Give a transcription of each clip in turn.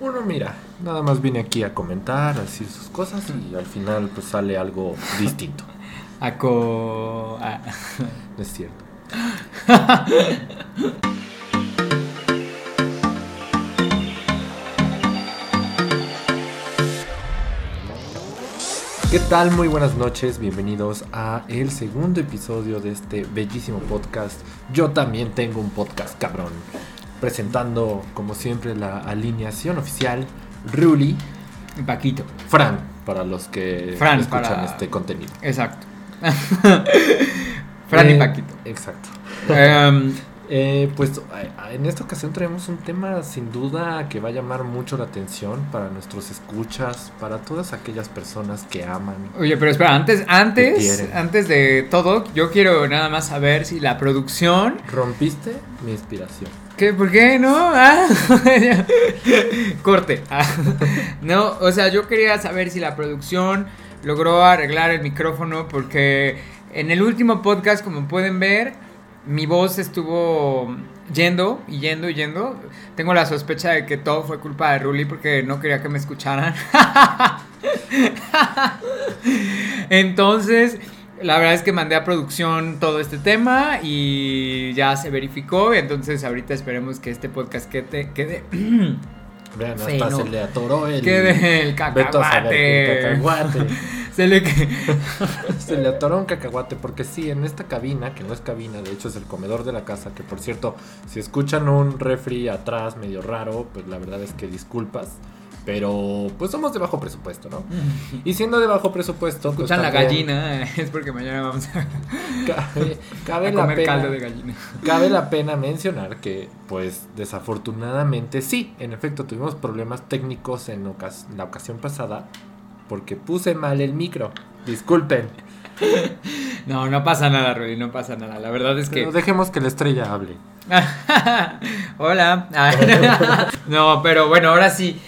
Uno mira, nada más vine aquí a comentar, a decir sus cosas y al final pues sale algo distinto. A co... a- No es cierto. ¿Qué tal? Muy buenas noches, bienvenidos a el segundo episodio de este bellísimo podcast. Yo también tengo un podcast, cabrón. Presentando, como siempre, la alineación oficial, Ruli, Paquito. Fran, para los que Fran, escuchan para- este contenido. Exacto. Fran y Eh, Paquito. Exacto. Eh, pues en esta ocasión traemos un tema sin duda que va a llamar mucho la atención para nuestros escuchas, para todas aquellas personas que aman. oye, pero espera, antes, ¿Qué antes, antes de todo, yo quiero nada más saber si la producción. Rompiste mi inspiración. ¿Qué? ¿Por qué? ¿No? Ah, Corte. No, o sea, yo quería saber si la producción logró arreglar el micrófono porque en el último podcast, como pueden ver, mi voz estuvo yendo y yendo yendo. Tengo la sospecha de que todo fue culpa de Ruli porque no quería que me escucharan. Entonces, la verdad es que mandé a producción todo este tema y ya se verificó. Entonces, ahorita esperemos que este podcast quede, quede, Vean, hasta se le atoró el. quede el que el cacahuate. cacahuate. Se le se le atoró un cacahuate porque sí, en esta cabina, que no es cabina, de hecho es el comedor de la casa, que por cierto, si escuchan un refri atrás medio raro, pues la verdad es que disculpas. Pero pues somos de bajo presupuesto, ¿no? Y siendo de bajo presupuesto, pues, Escuchan la también gallina, es porque mañana vamos a, Cabe, cabe a la pena, caldo de gallina. cabe la pena mencionar que, pues, desafortunadamente sí, en efecto tuvimos problemas técnicos en ocas- la ocasión pasada porque puse mal el micro. Disculpen. No, no pasa nada, Rudy, no pasa nada. La verdad es que. Pero dejemos que la estrella hable. Hola. No, pero bueno, ahora sí.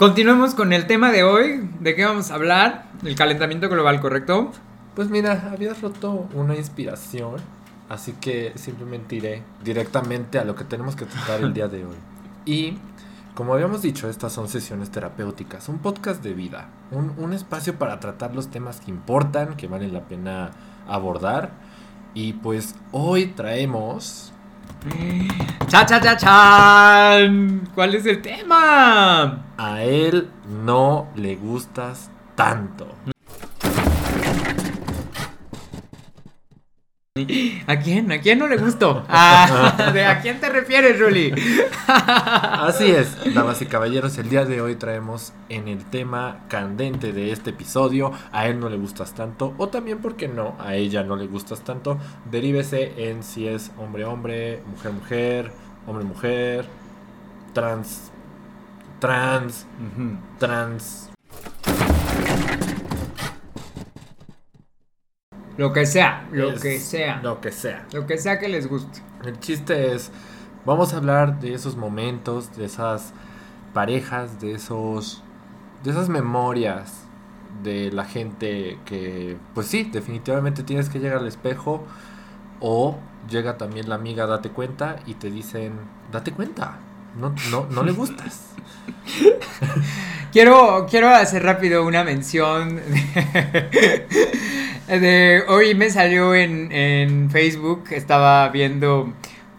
Continuemos con el tema de hoy. ¿De qué vamos a hablar? El calentamiento global, ¿correcto? Pues mira, habías roto una inspiración, así que simplemente iré directamente a lo que tenemos que tratar el día de hoy. Y como habíamos dicho, estas son sesiones terapéuticas, un podcast de vida, un, un espacio para tratar los temas que importan, que valen la pena abordar. Y pues hoy traemos... ¡Cha, cha, cha, chan! ¿Cuál es el tema? A él no le gustas tanto. ¿A quién? ¿A quién no le gustó? Ah, ¿de ¿A quién te refieres, Ruli? Así es, damas y caballeros, el día de hoy traemos en el tema candente de este episodio, a él no le gustas tanto, o también, porque no? A ella no le gustas tanto, derívese en si es hombre-hombre, mujer-mujer, hombre-mujer, trans, trans, Ujú. trans, Lo que sea, lo es que sea. lo que sea. Lo que sea que les guste. El chiste es, vamos a hablar de esos momentos, de esas parejas, de esos, de esas memorias de la gente que, pues sí, definitivamente tienes que llegar al espejo o llega también la amiga, date cuenta y te dicen, date cuenta, no, no, no le gustas. Quiero, quiero hacer rápido una mención de- hoy me salió en, en Facebook, estaba viendo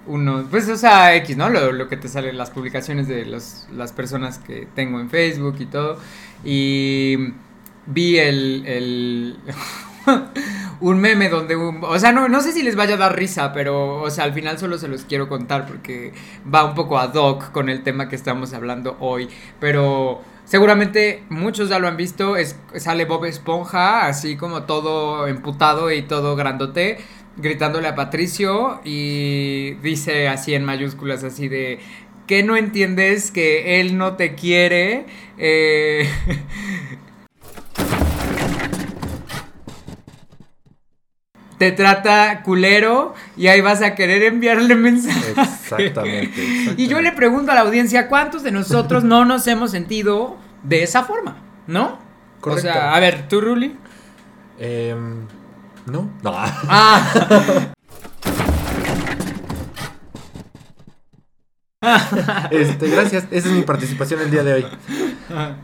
unos, pues o sea, X, ¿no? Lo, lo que te salen las publicaciones de los, las personas que tengo en Facebook y todo. Y vi el, el un meme donde, un- o sea, no, no sé si les vaya a dar risa, pero, o sea, al final solo se los quiero contar porque va un poco ad hoc con el tema que estamos hablando hoy, pero seguramente muchos ya lo han visto, sale Bob Esponja, así como todo emputado y todo grandote, gritándole a Patricio y dice así en mayúsculas, así de... ¿Qué no entiendes que él no te quiere? Eh, te trata culero y ahí vas a querer enviarle mensaje. Exactamente. Y yo le pregunto a la audiencia, ¿cuántos de nosotros no nos hemos sentido de esa forma? ¿No? Correcto. O sea, a ver, ¿tú, Ruli? Em, no, no. Ah, Este, gracias, esa es mi participación el día de hoy.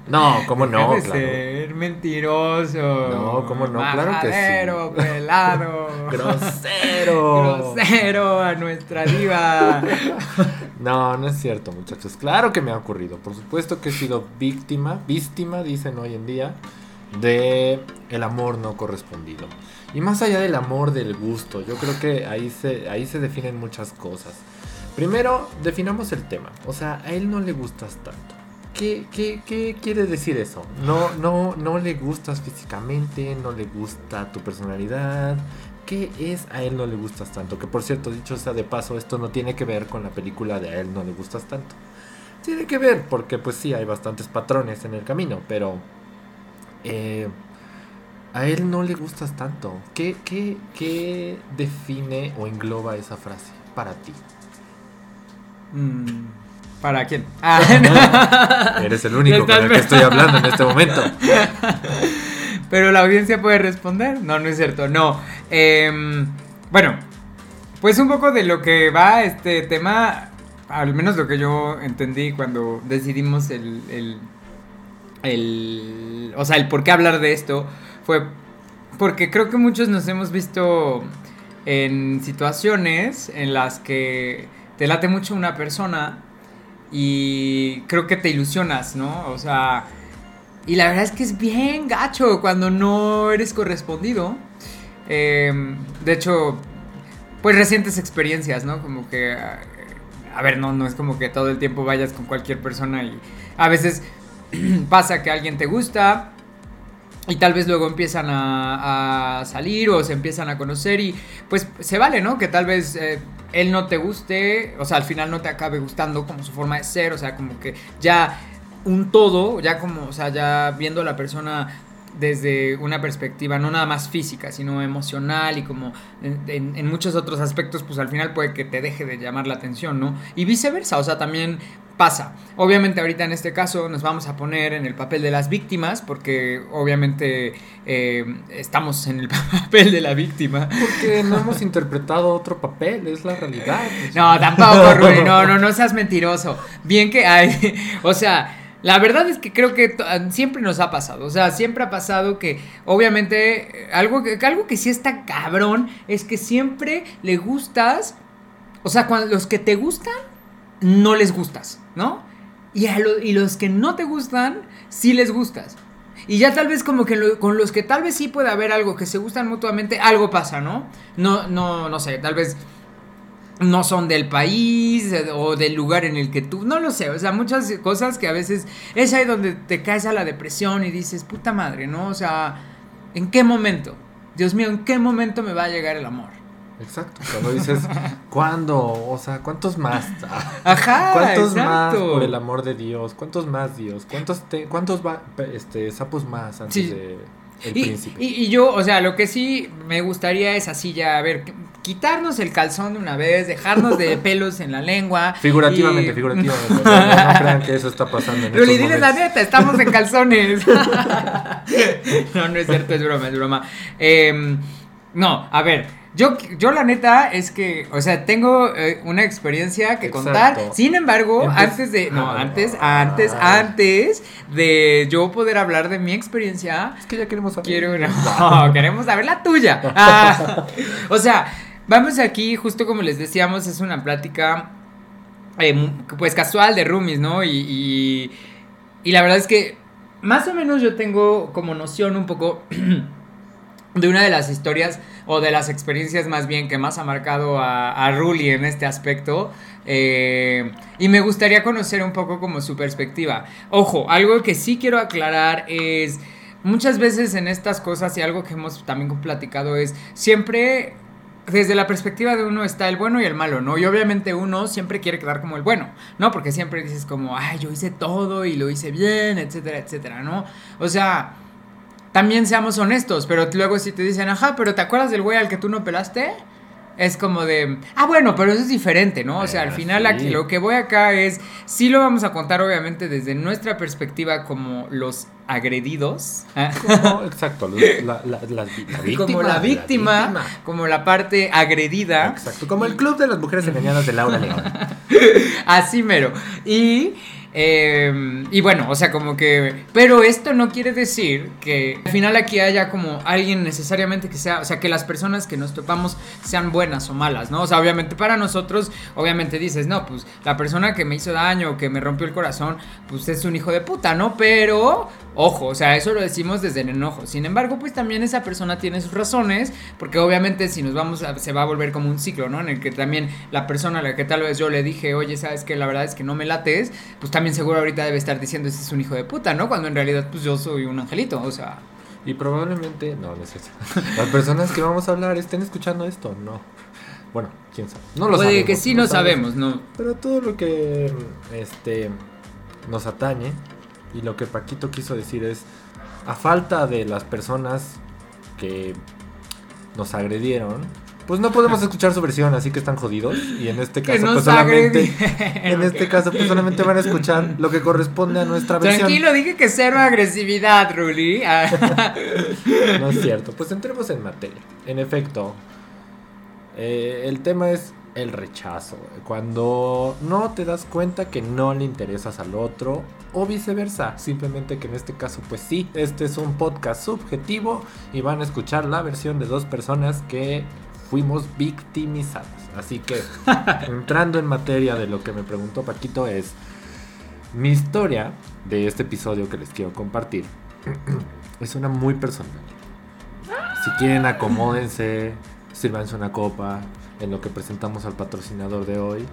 No, ¿cómo no? De ser mentiroso. No, ¿cómo no? Claro que sí. Pelado. Grosero. Grosero a nuestra diva. No, no es cierto, muchachos. Claro que me ha ocurrido. Por supuesto que he sido víctima, víctima, dicen hoy en día, de el amor no correspondido. Y más allá del amor, del gusto, yo creo que ahí se, ahí se definen muchas cosas. Primero, definamos el tema. O sea, a él no le gustas tanto. ¿Qué, qué, qué quiere decir eso? No, no, no le gustas físicamente, no le gusta tu personalidad. ¿Qué es a él no le gustas tanto? Que por cierto, dicho sea de paso, esto no tiene que ver con la película de a él no le gustas tanto. Tiene que ver, porque pues sí, hay bastantes patrones en el camino, pero eh, a él no le gustas tanto. ¿Qué, qué, ¿Qué define o engloba esa frase para ti? Mm, ¿Para quién? Ah, Eres el único con el que estoy hablando en este momento. Pero la audiencia puede responder. No, no es cierto. No. Em, bueno, pues un poco de lo que va este tema, al menos lo que yo entendí cuando decidimos el, el, el, o sea, el por qué hablar de esto, fue porque creo que muchos nos hemos visto en situaciones en las que te late mucho una persona y creo que te ilusionas, ¿no? O sea, y la verdad es que es bien gacho cuando no eres correspondido. Eh, de hecho, pues recientes experiencias, ¿no? Como que, a ver, no, no es como que todo el tiempo vayas con cualquier persona y a veces pasa que alguien te gusta y tal vez luego empiezan a, a, salir o se empiezan a conocer y pues se vale, ¿no? Que tal vez eh, él no te guste, o sea, al final no te acabe gustando como su forma de ser, o sea, como que ya un todo, ya como, o sea, ya viendo a la persona desde una perspectiva no nada más física, sino emocional y como en, en, en, muchos otros aspectos, pues al final puede que te deje de llamar la atención, ¿no? Y viceversa, o sea, también pasa. Obviamente ahorita en este caso nos vamos a poner en el papel de las víctimas, porque obviamente eh, estamos en el papel de la víctima. Porque no hemos interpretado otro papel, es la realidad. No, tampoco, no, no, no seas mentiroso. Bien que hay, o sea... La verdad es que creo que siempre nos ha pasado. O sea, siempre ha pasado que, obviamente, algo que, algo que sí está cabrón es que siempre le gustas. O sea, cuando los que te gustan, no les gustas, ¿no? Y, a y los que no te gustan, sí les gustas. Y ya tal vez como que con los que tal vez sí puede haber algo que se gustan mutuamente, algo pasa, ¿no? No, no, no sé, tal vez no son del país o del lugar en el que tú, no lo sé, o sea, muchas cosas que a veces es ahí donde te caes a la depresión y dices, puta madre, ¿no? O sea, ¿en qué momento? Dios mío, ¿en qué momento me va a llegar el amor? Exacto, cuando dices, ¿cuándo? O sea, ¿cuántos más? Ajá, ¿Cuántos exacto. más por el amor de Dios? ¿Cuántos más Dios? ¿Cuántos, te, cuántos va, este, sapos más antes Sí. de el Y, príncipe? y- y yo, o sea, lo que sí me gustaría es así ya, a ver, quitarnos el calzón de una vez, dejarnos de pelos en la lengua. Figurativamente, y- figurativamente. No, crean que eso está pasando en Luli, estos diles la neta, estamos en calzones. no, no es cierto, es broma, es broma. Em, no, a ver, yo, yo la neta es que, o sea, tengo eh, una experiencia que Exacto. contar. Sin embargo, antes de, no, Ah, antes, ah. antes, antes de yo poder hablar de mi experiencia, Es que ya queremos saber. Quiero no, queremos saber la tuya. Ah, o sea, vamos aquí, justo como les decíamos, es una plática mu- pues casual de roomies, ¿no? Y, y, y la verdad es que más o menos yo tengo como noción un poco de una de las historias o de las experiencias más bien que más ha marcado a, a Ruli en este aspecto. eh, y me gustaría conocer un poco como su perspectiva. Ojo, algo que sí quiero aclarar es, muchas veces en estas cosas y algo que hemos también platicado es, siempre desde la perspectiva de uno está el bueno y el malo, ¿no? Y obviamente uno siempre quiere quedar como el bueno, ¿no? Porque siempre dices como, ay, yo hice todo y lo hice bien, etcétera, etcétera, ¿no? O sea, también seamos honestos, pero luego si te dicen, ajá, pero ¿te acuerdas del güey al que tú no pelaste? Es como de, ah, bueno, pero eso es diferente, ¿no? O sea, al Ah, final sí. aquí, lo que voy acá es, sí lo vamos a contar obviamente desde nuestra perspectiva como los agredidos, ¿ah? Como, exacto, la víctima. como la víctima, como la parte agredida, Exacto, como el club de las mujeres engañadas de Laura León. así mero. Y, eh, y bueno, o sea, como que, pero esto no quiere decir que al final aquí haya como alguien necesariamente que sea, o sea, que las personas que nos topamos sean buenas o malas, ¿no? O sea, obviamente para nosotros, obviamente dices, no, pues la persona que me hizo daño, que me rompió el corazón, pues es un hijo de puta, ¿no? Pero, ojo, o sea, eso lo decimos desde el enojo. Sin embargo, pues también esa persona tiene sus razones, porque obviamente si nos vamos a, se va a volver como un ciclo, ¿no? En el que también la persona a la que tal vez yo le dije, oye, sabes que la verdad es que no me lates, pues también seguro ahorita debe estar diciendo, ese es un hijo de puta, ¿no? Cuando en realidad, pues yo soy un angelito, o sea. Y probablemente, no, no es eso. Las personas que vamos a hablar estén escuchando esto, no. Bueno, quién sabe. No lo puede sabemos. que sí, no sabemos, ¿no? Pero todo lo que este nos atañe y lo que Paquito quiso decir es a falta de las personas que nos agredieron, pues no podemos escuchar su versión, así que están jodidos y en este caso pues solamente en este caso pues solamente van a escuchar lo que corresponde a nuestra versión. Tranquilo, dije que cero agresividad, Ruli. Ah. No es cierto. Pues entremos en materia. En efecto, eh, el tema es el rechazo. Cuando no te das cuenta que no le interesas al otro o viceversa. Simplemente que en este caso, pues sí, este es un podcast subjetivo y van a escuchar la versión de dos personas que fuimos victimizadas. Así que, entrando en materia de lo que me preguntó Paquito es... Mi historia de este episodio que les quiero compartir es una muy personal. Si quieren, acomódense, sírvanse una copa en lo que presentamos al patrocinador de hoy.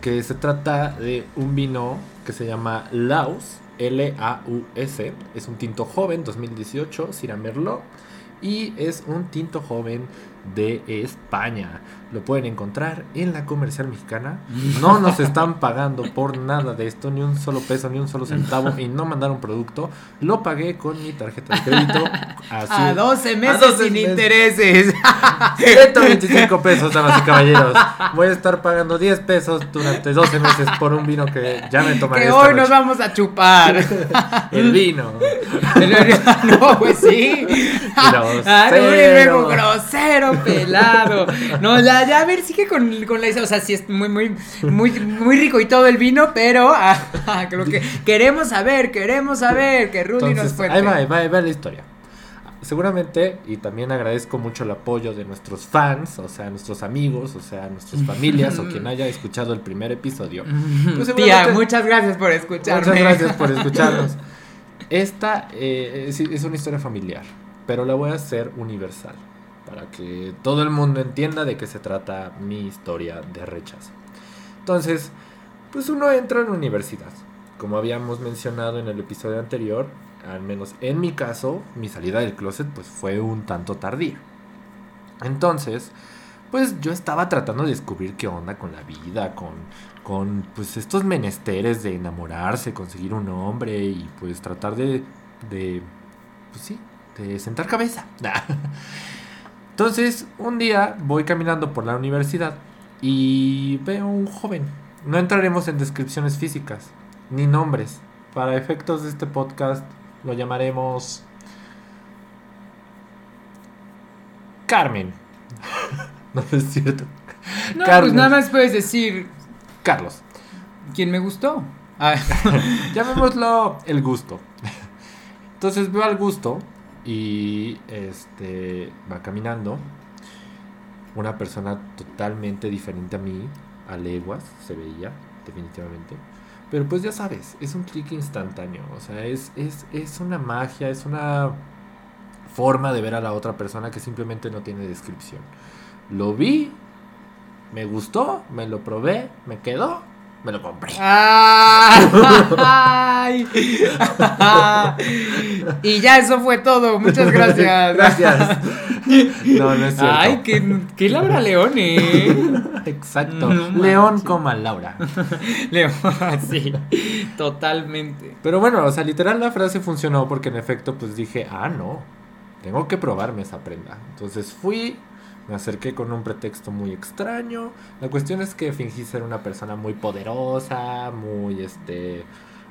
Que se trata de un vino que se llama Laus, L-A-U-S. Es un tinto joven 2018, Syrah Merlot. Y es un tinto joven de España. Lo pueden encontrar en la comercial mexicana. No nos están pagando por nada de esto, ni un solo peso, ni un solo centavo. Y no mandaron producto. Lo pagué con mi tarjeta de crédito. Así, A 12 meses 12 sin meses. intereses. 125 pesos, damas y caballeros. Voy a estar pagando 10 pesos durante 12 meses por un vino que ya me tomaré que esta hoy nos noche. vamos a chupar. El vino. no, pues sí. Grosero. Ah, luego grosero, pelado. No, ya, ya, a ver, sigue con, con la. O sea, sí es muy, muy, muy, muy rico y todo el vino, pero ah, lo que queremos saber, queremos saber que Ruli nos cuente. ahí va, ahí va, ahí va la historia. Seguramente, y también agradezco mucho el apoyo de nuestros fans, o sea, nuestros amigos, o sea, nuestras familias, o quien haya escuchado el primer episodio. Pues Tía, muchas gracias por escucharme. Muchas gracias por escucharnos. Esta eh, es, es una historia familiar, pero la voy a hacer universal, para que todo el mundo entienda de qué se trata mi historia de rechazo. Entonces, pues uno entra en universidad. Como habíamos mencionado en el episodio anterior, al menos en mi caso, mi salida del closet pues fue un tanto tardía. Entonces, pues yo estaba tratando de descubrir qué onda con la vida, con, con pues estos menesteres de enamorarse, conseguir un hombre y pues tratar de, de pues sí, de sentar cabeza. Entonces, un día voy caminando por la universidad y veo un joven. No entraremos en descripciones físicas ni nombres. Para efectos de este podcast lo llamaremos Carmen. no es cierto. No, pues nada más puedes decir Carlos. quién me gustó. Ah, Llamémoslo el gusto. Entonces veo al gusto y este va caminando. Una persona totalmente diferente a mí, a leguas, se veía, definitivamente. Pero pues ya sabes, es un clic instantáneo. O sea, es, es, es una magia, es una forma de ver a la otra persona que simplemente no tiene descripción. Lo vi, me gustó, me lo probé, me quedó, me lo compré. Ay. y ya eso fue todo. Muchas gracias. Gracias. No, no es cierto. Ay, qué, qué Laura León, eh. Exacto. No León coma Laura. León, sí, totalmente. Pero bueno, o sea, literal la frase funcionó porque en efecto pues dije, ah, no, tengo que probarme esa prenda. Entonces fui, Me acerqué con un pretexto muy extraño. La cuestión es que fingí ser una persona muy poderosa, muy este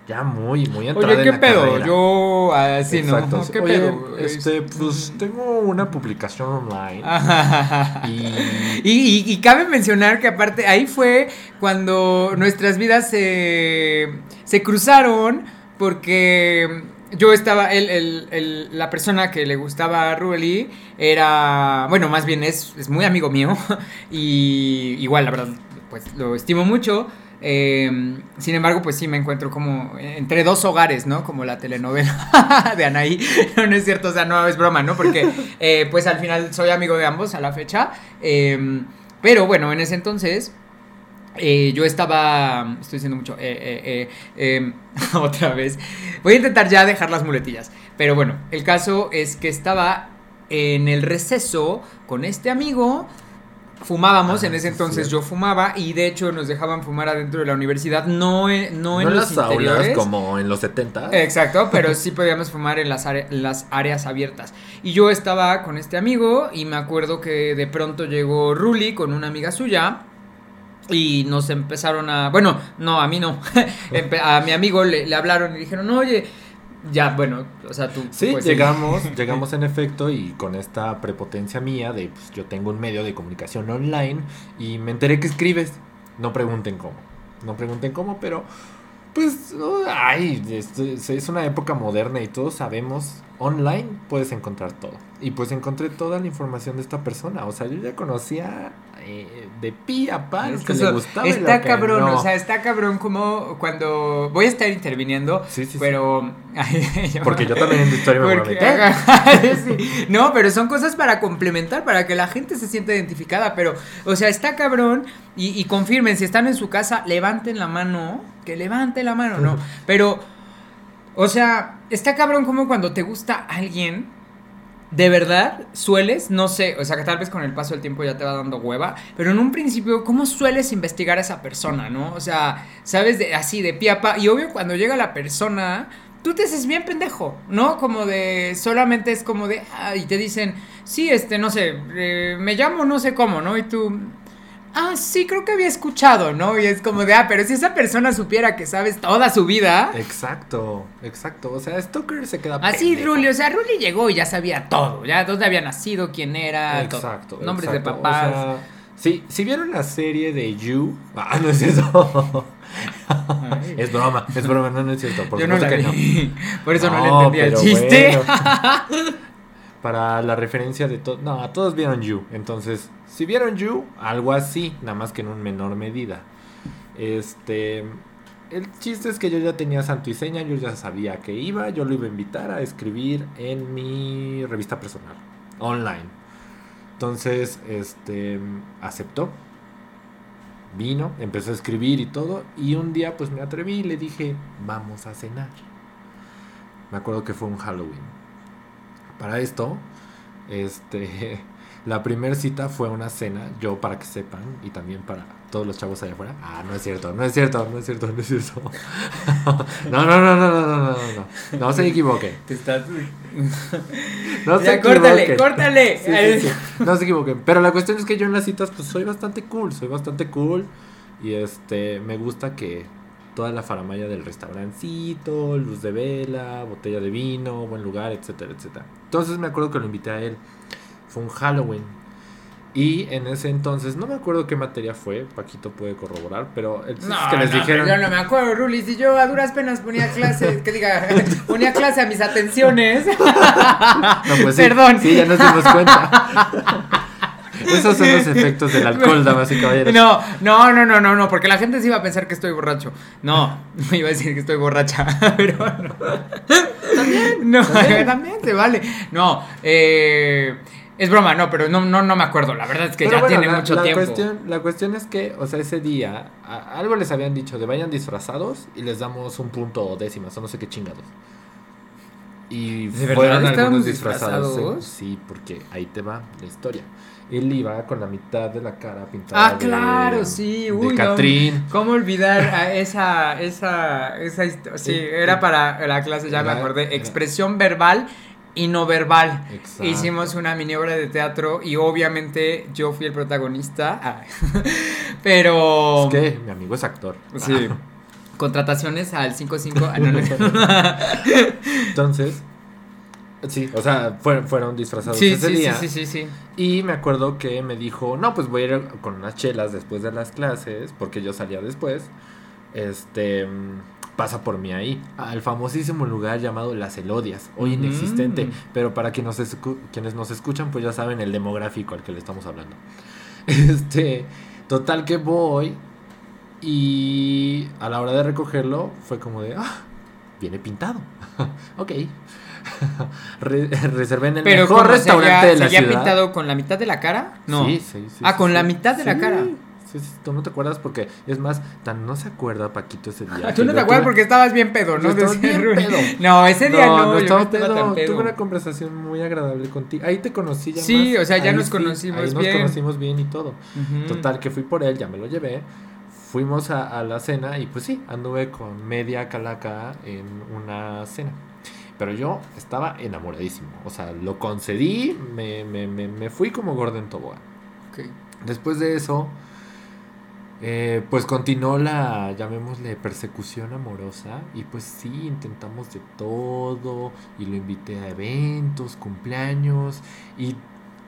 ya muy, muy entrada Oye, ¿qué en la pedo? carrera. Yo, así, ¿no? Exacto. ¿Qué Oye, pedo? Este, pues tengo una publicación online. Y Y, y- y cabe mencionar que aparte ahí fue cuando nuestras vidas se, se cruzaron porque yo estaba, el- la persona que le gustaba a Rubeli era, bueno, más bien es, es muy amigo mío y igual, la verdad, pues lo estimo mucho. eh, sin embargo, pues sí me encuentro como entre dos hogares, ¿no? Como la telenovela de Anaí. No, es cierto, o sea, no es broma, ¿no? Porque eh, pues al final soy amigo de ambos a la fecha. eh, pero bueno, en ese entonces eh, yo estaba. Estoy diciendo mucho. eh, eh, eh, otra vez. Voy a intentar ya dejar las muletillas. Pero bueno, el caso es que estaba en el receso con este amigo. Fumábamos, Ah, en ese entonces sí. yo fumaba y de hecho nos dejaban fumar adentro de la universidad, no en, no no en los las aulas interiores. como en los 70. Exacto, pero sí podíamos fumar en las, en las áreas abiertas. Y yo estaba con este amigo y me acuerdo que de pronto llegó Ruli con una amiga suya. Y nos empezaron a... Bueno, no, a mí no. A mi amigo le, le hablaron y dijeron, oye, ya, bueno, o sea, tú... Sí, pues, llegamos, llegamos en efecto y con esta prepotencia mía de pues yo tengo un medio de comunicación online y me enteré que escribes. No pregunten cómo. No pregunten cómo, pero pues no, ay, es, es- es una época moderna y todos sabemos online puedes encontrar todo. Y pues encontré toda la información de esta persona, o sea, yo ya conocía eh, de pi a pa lo Es que que le gustaba está que cabrón, no. o sea, está cabrón como cuando... Voy a estar interviniendo, Sí, sí, sí. pero... Porque yo también en tu historia me voy a Porque- sí. No, pero son cosas para complementar, para que la gente se sienta identificada. Pero, o sea, está cabrón. Y, y confirmen, si están en su casa, levanten la mano. Que levanten la mano, ¿no? Pero, o sea, está cabrón como cuando te gusta alguien. De verdad, sueles, no sé, o sea que tal vez con el paso del tiempo ya te va dando hueva, pero en un principio, ¿cómo sueles investigar a esa persona, no? O sea, sabes, de, así de pie a pa, y obvio cuando llega la persona, tú te haces bien pendejo, ¿no? Como de, solamente es como de, ah, y te dicen, sí, este, no sé, eh, me llamo no sé cómo, ¿no? Y tú, ah, sí, creo que había escuchado, ¿no? Y es como de, ah, pero si esa persona supiera que sabes toda su vida. Exacto, exacto. O sea, Stoker se queda Así, pendejo. Ruli, o sea, Ruli llegó y ya sabía todo, ya dónde había nacido, quién era, todo. Exacto. nombres exacto. de papás. O sea, sí, si vieron la serie de You. Ah, no es eso. Es broma, es broma, no, no es cierto. Por Yo no la vi, por eso no, No, le entendí el chiste. bueno. Para la referencia de todo. No, todos vieron You. Entonces, si vieron You, algo así, nada más que en una menor medida. Este. El chiste es que yo ya tenía santo y seña, yo ya sabía que iba, yo lo iba a invitar a escribir en mi revista personal, online. Entonces, este, aceptó, vino, empezó a escribir y todo, y un día pues me atreví y le dije, vamos a cenar. Me acuerdo que fue un Halloween. Para esto, este, la primera cita fue una cena, yo para que sepan, y también para todos los chavos allá afuera. Ah, no es cierto, no es cierto, no es cierto, no es cierto. No, no, no, no, no, no, no, no. No se equivoque. Te estás. No se ya, córtale, córtale. No se equivoquen. Pero la cuestión es que yo en las citas, pues soy bastante cool, soy bastante cool. Y este, me gusta que toda la faramaya del restaurancito, luz de vela, botella de vino, buen lugar, etcétera, etcétera. Entonces me acuerdo que lo invité a él. Fue un Halloween. Y en ese entonces, no me acuerdo qué materia fue, Paquito puede corroborar, pero el chiste No, es que les no, dijeron. Yo no me acuerdo, Ruli. Si yo a duras penas ponía clase, que diga, ponía clase a mis atenciones. No, pues sí, Perdón. Sí, ya nos dimos cuenta. Esos son los efectos del alcohol, damas y caballeros. No, no, no, no, no, no, porque la gente sí iba a pensar que estoy borracho. No, me iba a decir que estoy borracha, pero no. También, no, también. también se vale. No, eh, es broma, no, pero no, no, no me acuerdo. La verdad es que Pero ya bueno, tiene la, mucho la tiempo. Cuestión, la cuestión es que, o sea, ese día, a- algo les habían dicho de vayan disfrazados y les damos un punto o décimas o no sé qué chingados. Y ¿De fueron algunos disfrazados. disfrazados? Sí, sí, porque ahí te va la historia. Él iba con la mitad de la cara pintada. Ah, de- claro, sí, De uy, no. Catrín. ¿Cómo olvidar a esa, esa, esa historia? Sí, Eh, era eh, para la clase, ya me era- acordé. era- Expresión verbal y no verbal. Exacto. Hicimos una mini obra de teatro y obviamente yo fui el protagonista. Ah, Pero. Es que mi amigo es actor. Sí. Contrataciones al 55. ah, no, no. Entonces, sí, o sea, fueron, fueron disfrazados Sí, ese sí, sí, día. sí, sí, sí. Y me acuerdo que me dijo, no, pues voy a ir con unas chelas después de las clases, porque yo salía después. Este, mm, pasa por mí ahí, al famosísimo lugar llamado Las Elodias, hoy Mm. inexistente, pero para quienes nos, quienes nos escuchan, pues ya saben el demográfico al que le estamos hablando. Este, total que voy y a la hora de recogerlo fue como de, ah, viene pintado. ok. Re- reservé en el Pero mejor restaurante ¿Se de la ciudad. pintado con la mitad de la cara? No. Sí, sí, sí, Ah, sí, con sí. la mitad de la cara. Sí, sí, tú no te acuerdas porque, es más, tan no se acuerda Paquito ese día. Ah, Tú no te acuerdas tuve- porque estabas bien pedo, ¿no? Bien pedo. No, ese día no, estaba no estaba pedo, tan pedo. Tuve una conversación muy agradable contigo. Ahí te conocí ya Sí, más. o sea, ya Ahí nos conocimos ahí bien. nos conocimos bien y todo. Total, que fui por él, ya me lo llevé. Fuimos a, a la cena y pues sí, anduve con media calaca en una cena. Pero yo estaba enamoradísimo. O sea, lo concedí, me, me, me, me fui como Gordon Tobogán. Después de eso, eh, pues continuó la, llamémosle, persecución amorosa. Y pues sí, intentamos de todo. Y lo invité a eventos, cumpleaños. Y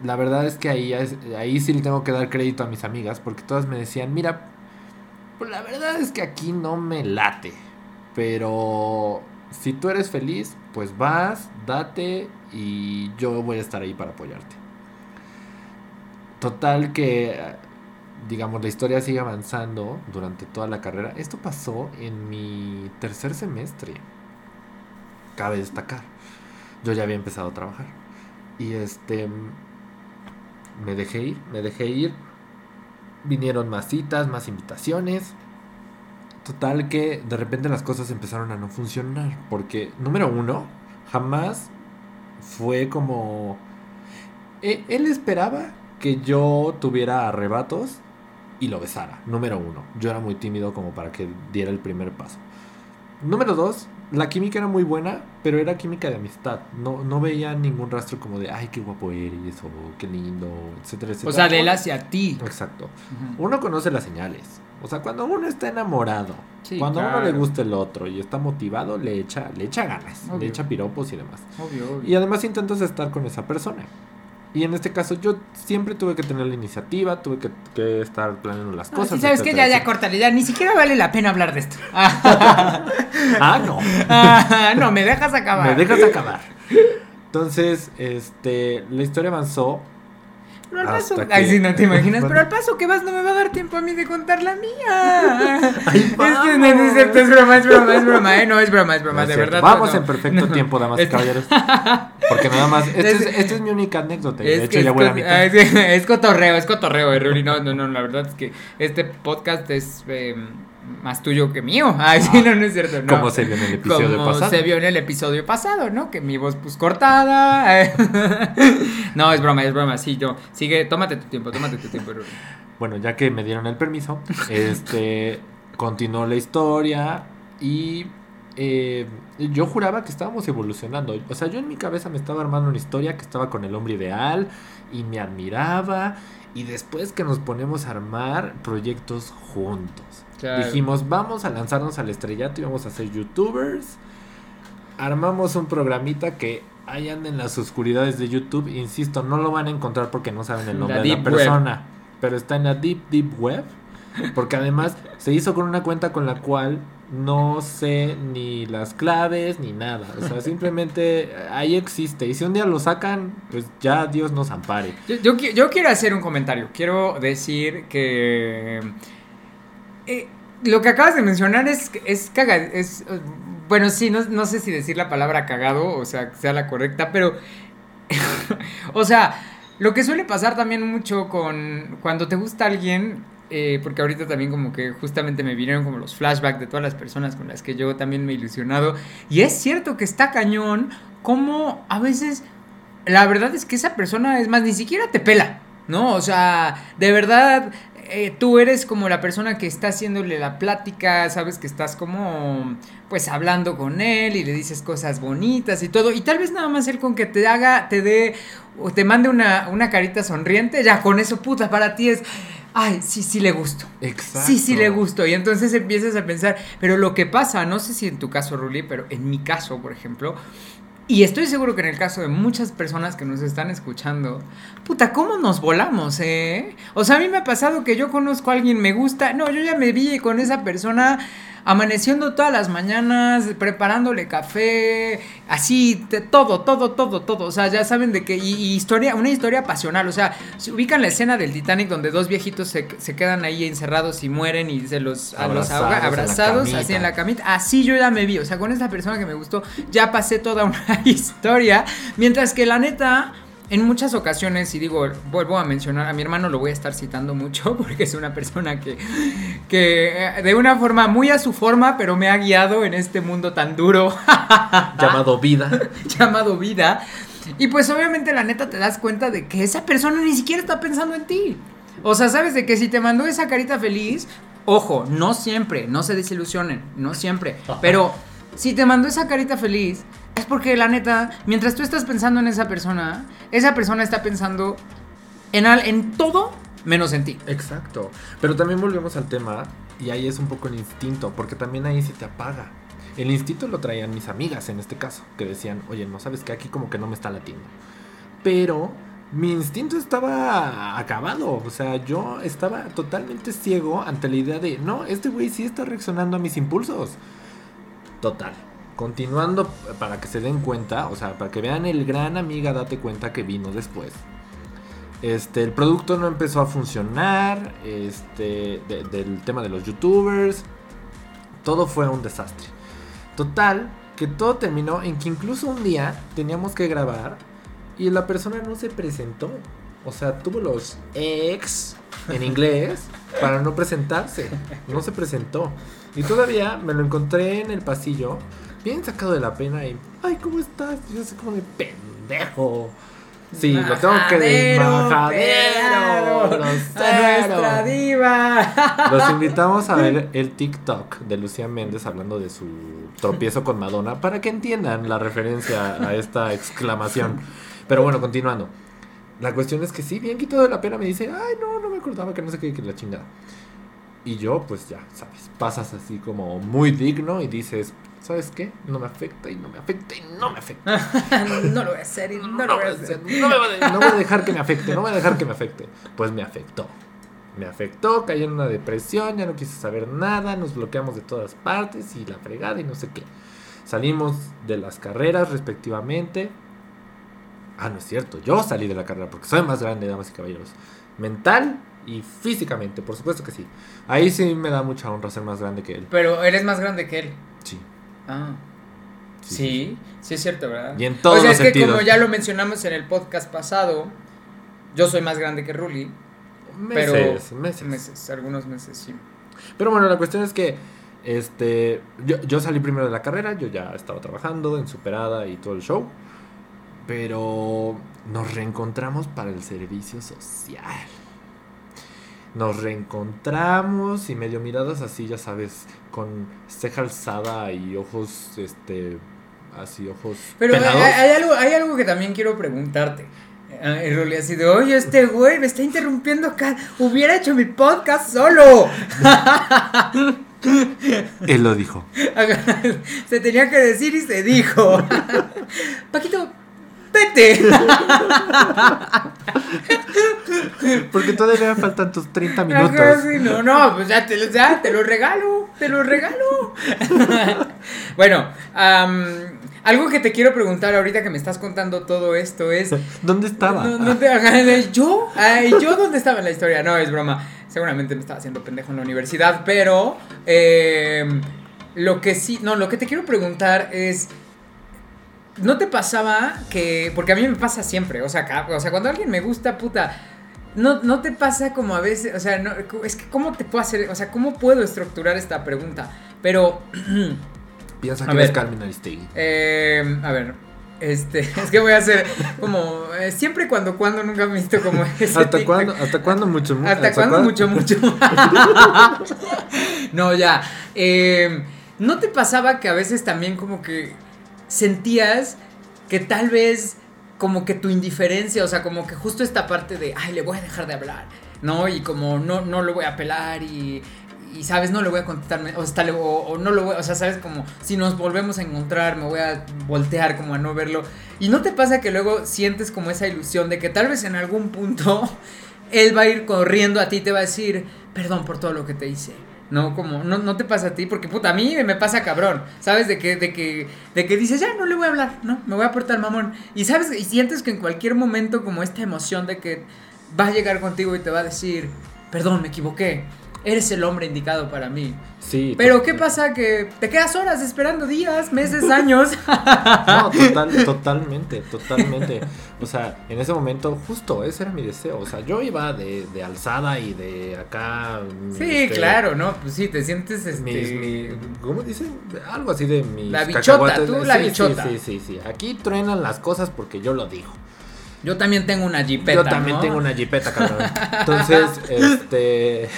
la verdad es que ahí, ahí sí le tengo que dar crédito a mis amigas. Porque todas me decían, mira, pues la verdad es que aquí no me late. Pero si tú eres feliz, pues vas, date. Y yo voy a estar ahí para apoyarte. Total que, digamos, la historia sigue avanzando durante toda la carrera. Esto pasó en mi tercer semestre. Cabe destacar. Yo ya había empezado a trabajar. Y este... Me dejé ir, me dejé ir. Vinieron más citas, más invitaciones. Total que de repente las cosas empezaron a no funcionar. Porque, número uno, jamás fue como... E- Él esperaba que yo tuviera arrebatos y lo besara. Número uno. Yo era muy tímido como para que diera el primer paso. Número dos. La química era muy buena, pero era química de amistad. No, no veía ningún rastro como de, ay, qué guapo eres, o qué lindo, etcétera, etcétera. O sea, de él hacia ti. Exacto. Uno conoce las señales. O sea, cuando uno está enamorado, Sí, cuando a uno claro. le gusta el otro y está motivado, le echa, le echa ganas, Obvio. le echa piropos y demás. Obvio, obvio. Y además intentas estar con esa persona. Y en este caso yo siempre tuve que tener la iniciativa, tuve que, que estar planeando las Ah, cosas. sí, sabes que ya, ya, córtale, ya, ni siquiera vale la pena hablar de esto. Ah, no. Ah, no, me dejas acabar. Me dejas acabar. Entonces, este, la historia avanzó. Pero al paso, hasta ay, que- sí, no te imaginas, pero al paso que vas no me va a dar tiempo a mí de contar la mía. Ay, es que no, es cierto, es broma, es broma, es broma, eh, no es broma, es No broma, es de cierto. verdad. Vamos no. en perfecto No. tiempo, damas y Es- caballeros. Porque nada más, esta es, Es- esta es mi única anécdota. Es de hecho, que ya es, voy a la mitad. es cotorreo, es cotorreo, eh, Ruri. No, no, no, la verdad es que este podcast es eh, más tuyo que mío. Ay, sí, no, no es cierto. No. Como se vio en el episodio Como pasado. se vio en el episodio pasado, ¿no? Que mi voz pues cortada. no, es broma, es broma. Sí, yo. Sigue, tómate tu tiempo, tómate tu tiempo. Bueno, ya que me dieron el permiso, este continuó la historia y eh, yo juraba que estábamos evolucionando. O sea, yo en mi cabeza me estaba armando una historia que estaba con el hombre ideal y me admiraba. Y después que nos ponemos a armar proyectos juntos. Claro. Dijimos, vamos a lanzarnos al estrellato y vamos a ser youtubers. Armamos un programita que ahí anda en las oscuridades de YouTube. Insisto, no lo van a encontrar porque no saben el La nombre de la web. persona. Pero está en la Deep Deep Web. Porque además se hizo con una cuenta con la cual no sé ni las claves ni nada. O sea, simplemente ahí existe. Y si un día lo sacan, pues ya Dios nos ampare. Yo, yo, qui- yo quiero hacer un comentario. Quiero decir que. Eh, lo que acabas de mencionar es, es Bueno, sí, no, no sé si decir la palabra cagado, o sea, sea la correcta, pero. o sea, lo que suele pasar también mucho con. Cuando te gusta alguien. eh, porque ahorita también como que justamente me vinieron como los flashbacks de todas las personas con las que yo también me he ilusionado. Y es cierto que está cañón como a veces la verdad es que esa persona es más, ni siquiera te pela, ¿no? O sea, de verdad, eh, tú eres como la persona que está haciéndole la plática, sabes que estás como pues hablando con él y le dices cosas bonitas y todo, y tal vez nada más él con que te haga, te dé o te mande una, una carita sonriente, ya con eso, puta, para ti es, ay, sí, sí le gusto. Exacto. Sí, sí le gusto. Y entonces empiezas a pensar, pero lo que pasa, no sé si en tu caso, Ruli, pero en mi caso, por ejemplo, y estoy seguro que en el caso de muchas personas que nos están escuchando, puta, ¿cómo nos volamos, eh? O sea, a mí me ha pasado que yo conozco a alguien, me gusta, no, yo ya me vi con esa persona amaneciendo todas las mañanas, preparándole café, así, de todo, todo, todo, todo. O sea, ya saben de que, y, historia, una historia pasional. O sea, se ubican la escena del Titanic donde dos viejitos se, se quedan ahí encerrados y mueren y se los, a los ahoga, abrazados, así en la camita. Así yo ya me vi. O sea, con esta persona que me gustó, ya pasé toda una historia. Mientras que la neta en muchas ocasiones, y digo, vuelvo a mencionar, a mi hermano lo voy a estar citando mucho porque es una persona que, que eh, de una forma muy a su forma, pero me ha guiado en este mundo tan duro. llamado vida. llamado vida. Y pues obviamente la neta te das cuenta de que esa persona ni siquiera está pensando en ti. O sea, sabes de que si te mandó esa carita feliz, ojo, no siempre, no se desilusionen, no siempre, pero si te mandó esa carita feliz, es porque la neta, mientras tú estás pensando en esa persona, esa persona está pensando en, en todo menos en ti. Exacto. Pero también volvemos al tema, y ahí es un poco el instinto, porque también ahí se te apaga. El instinto lo traían mis amigas en este caso, que decían, oye, no sabes que aquí como que no me está latiendo. Pero mi instinto estaba acabado. O sea, yo estaba totalmente ciego ante la idea de, no, este güey sí está reaccionando a mis impulsos. Total. Continuando para que se den cuenta, o sea, para que vean el gran amiga, date cuenta que vino después. Este, el producto no empezó a funcionar, este, del tema de los youtubers, todo fue un desastre. Total, que todo terminó en que incluso un día teníamos que grabar y la persona no se presentó. O sea, tuvo los ex en inglés para no presentarse. No se presentó. Y todavía me lo encontré en el pasillo, bien sacado de la pena y, ay, ¿cómo estás? yo sé como de pendejo. Sí, lo tengo que decir. Majadero. nuestra diva. Los invitamos a ver el TikTok de Lucía Méndez hablando de su tropiezo con Madonna para que entiendan la referencia a esta exclamación. Pero bueno, continuando. La cuestión es que sí, bien quitado de la pena me dice, ay, no, no me acordaba que no sé qué, que la chingada. Y yo, pues ya, ¿sabes? Pasas así como muy digno y dices, ¿sabes qué? No me afecta y no me afecta y no me afecta. no lo voy a hacer y no, lo voy a hacer. No, me voy a, no voy a dejar que me afecte, no voy a dejar que me afecte. Pues me afectó. Me afectó, caí en una depresión, ya no quise saber nada, nos bloqueamos de todas partes y la fregada y no sé qué. Salimos de las carreras respectivamente. Ah, no es cierto, yo salí de la carrera porque soy más grande, damas y caballeros. Mental y físicamente, por supuesto que sí. Ahí sí me da mucha honra ser más grande que él. Pero eres más grande que él. Sí. Ah. Sí, sí, es cierto, ¿verdad? Y en todos o sea, los es que como ya lo mencionamos en el podcast pasado, yo soy más grande que Ruli. Meses, pero meses. meses. Algunos meses, sí. Pero bueno, la cuestión es que este, yo, yo salí primero de la carrera, yo ya estaba trabajando en Superada y todo el show. Pero nos reencontramos para el servicio social. Nos reencontramos y medio miradas así, ya sabes, con ceja alzada y ojos, este, así, ojos. Pero hay, algo, hay algo que también quiero preguntarte. Ah, Y Ruli así de, oye, este güey me está interrumpiendo acá. Hubiera hecho mi podcast solo. Él lo dijo. se tenía que decir y se dijo. Paquito, vete. Porque todavía faltan tus 30 minutos. No, no, pues ya te, lo- ya te lo regalo, te lo regalo. bueno, algo que te quiero preguntar ahorita que me estás contando todo esto es... ¿Dónde estaba? No, no te- ¿Yo? Ay, ¿Yo dónde estaba en la historia? No, es broma. Seguramente me estaba haciendo pendejo en la universidad, pero... eh, lo que sí... No, lo que te quiero preguntar es... ¿No te pasaba que.? Porque a mí me pasa siempre. O sea, ca- o sea cuando alguien me gusta, puta. No, no te pasa como a veces. O sea, no, es que, ¿cómo te puedo hacer.? O sea, ¿cómo puedo estructurar esta pregunta? Pero. Piensa que ver. eres Carmen Aristegui. eh, a ver. Este, es que voy a hacer como eh, siempre cuando cuando nunca me he visto como ese ¿Hasta cuándo? ¿Hasta cuándo mucho? mu- ¿Hasta cuándo mucho, mucho? no, ya. Eh, ¿No te pasaba que a veces también como que sentías que tal vez como que tu indiferencia, o sea, como que justo esta parte de, ay, le voy a dejar de hablar, ¿no? Y como no, no lo voy a pelar y, y, ¿sabes? No le voy a contestar, o, o, o no lo voy, o sea, ¿sabes? Como si nos volvemos a encontrar, me voy a voltear como a no verlo. ¿Y no te pasa que luego sientes como esa ilusión de que tal vez en algún punto él va a ir corriendo a ti y te va a decir, perdón por todo lo que te hice. No, como, no, no te pasa a ti, porque puta, a mí me pasa cabrón, ¿sabes? De que, de que, de que dices, ya, no le voy a hablar, ¿no? Me voy a portar mamón. Y sabes, y sientes que en cualquier momento como esta emoción de que va a llegar contigo y te va a decir, perdón, me equivoqué, eres el hombre indicado para mí. Sí. Pero ¿qué pasa? Que te quedas horas esperando días, meses, años. No, total, totalmente, totalmente. O sea, en ese momento, justo, ese era mi deseo. O sea, yo iba de, de alzada y de acá. Sí, este, claro, ¿no? Pues sí, te sientes este... Mis, mi- ¿Cómo dicen? Algo así de mis La bichota, tú la Sí, sí, bichota. Sí, sí, sí. Aquí truenan las cosas porque yo lo digo. Yo también tengo una jipeta, Yo también ¿no? tengo una jipeta, cabrón. Entonces, este.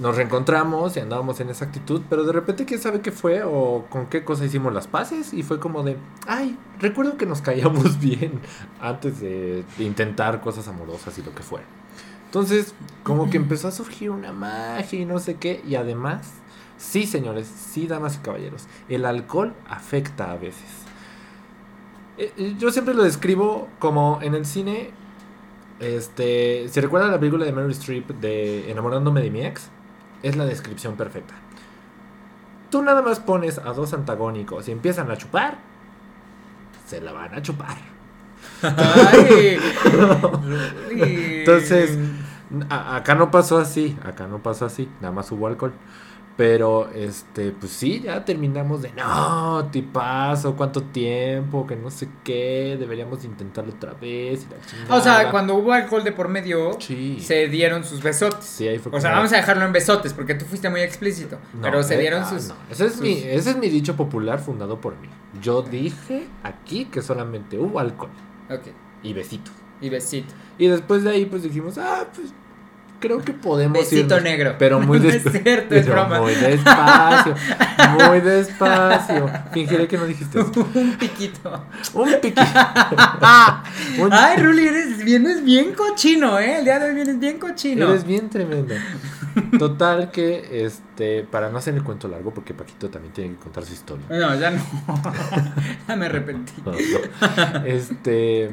Nos reencontramos y andábamos en esa actitud, pero de repente, ¿quién sabe qué fue o con qué cosa hicimos las paces? Y fue como de, ay, recuerdo que nos caíamos bien antes de intentar cosas amorosas y lo que fuera. Entonces, como que empezó a surgir una magia y no sé qué, y además, sí, señores, sí, damas y caballeros, el alcohol afecta a veces. Eh, eh, Yo siempre lo describo como en el cine. Este. Si recuerdan la película de Meryl Streep de Enamorándome de mi ex, es la descripción perfecta. Tú nada más pones a dos antagónicos y empiezan a chupar, se la van a chupar. Ay. Entonces, acá no pasó así, acá no pasó así, nada más hubo alcohol. Pero, este, pues sí, ya terminamos de, no, tipazo, cuánto tiempo, que no sé qué, deberíamos intentarlo otra vez. y la o sea, chingada". cuando hubo alcohol de por medio, Sí. se dieron sus besotes. Sí, ahí fue O sea, vamos a dejarlo en besotes, porque tú fuiste muy explícito. No, pero se dieron sus... no, Ese, es sus- mi, ese es mi dicho popular fundado por mí. Yo dije aquí que solamente hubo alcohol Ok, y besito. y besito. Y después de ahí, pues dijimos, ah, pues creo que podemos Besito irnos". negro. Pero muy No es despacio. cierto, es broma. Muy despacio. Muy despacio. Fingiré que no dijiste eso. Un piquito. Un piqui. Un- Ay, Ruli, eres, vienes bien cochino, ¿eh? El día de hoy vienes bien cochino. Eres bien tremendo. Total que, este, para no hacer el cuento largo, porque Paquito también tiene que contar su historia. No, ya no. ya me arrepentí. Este.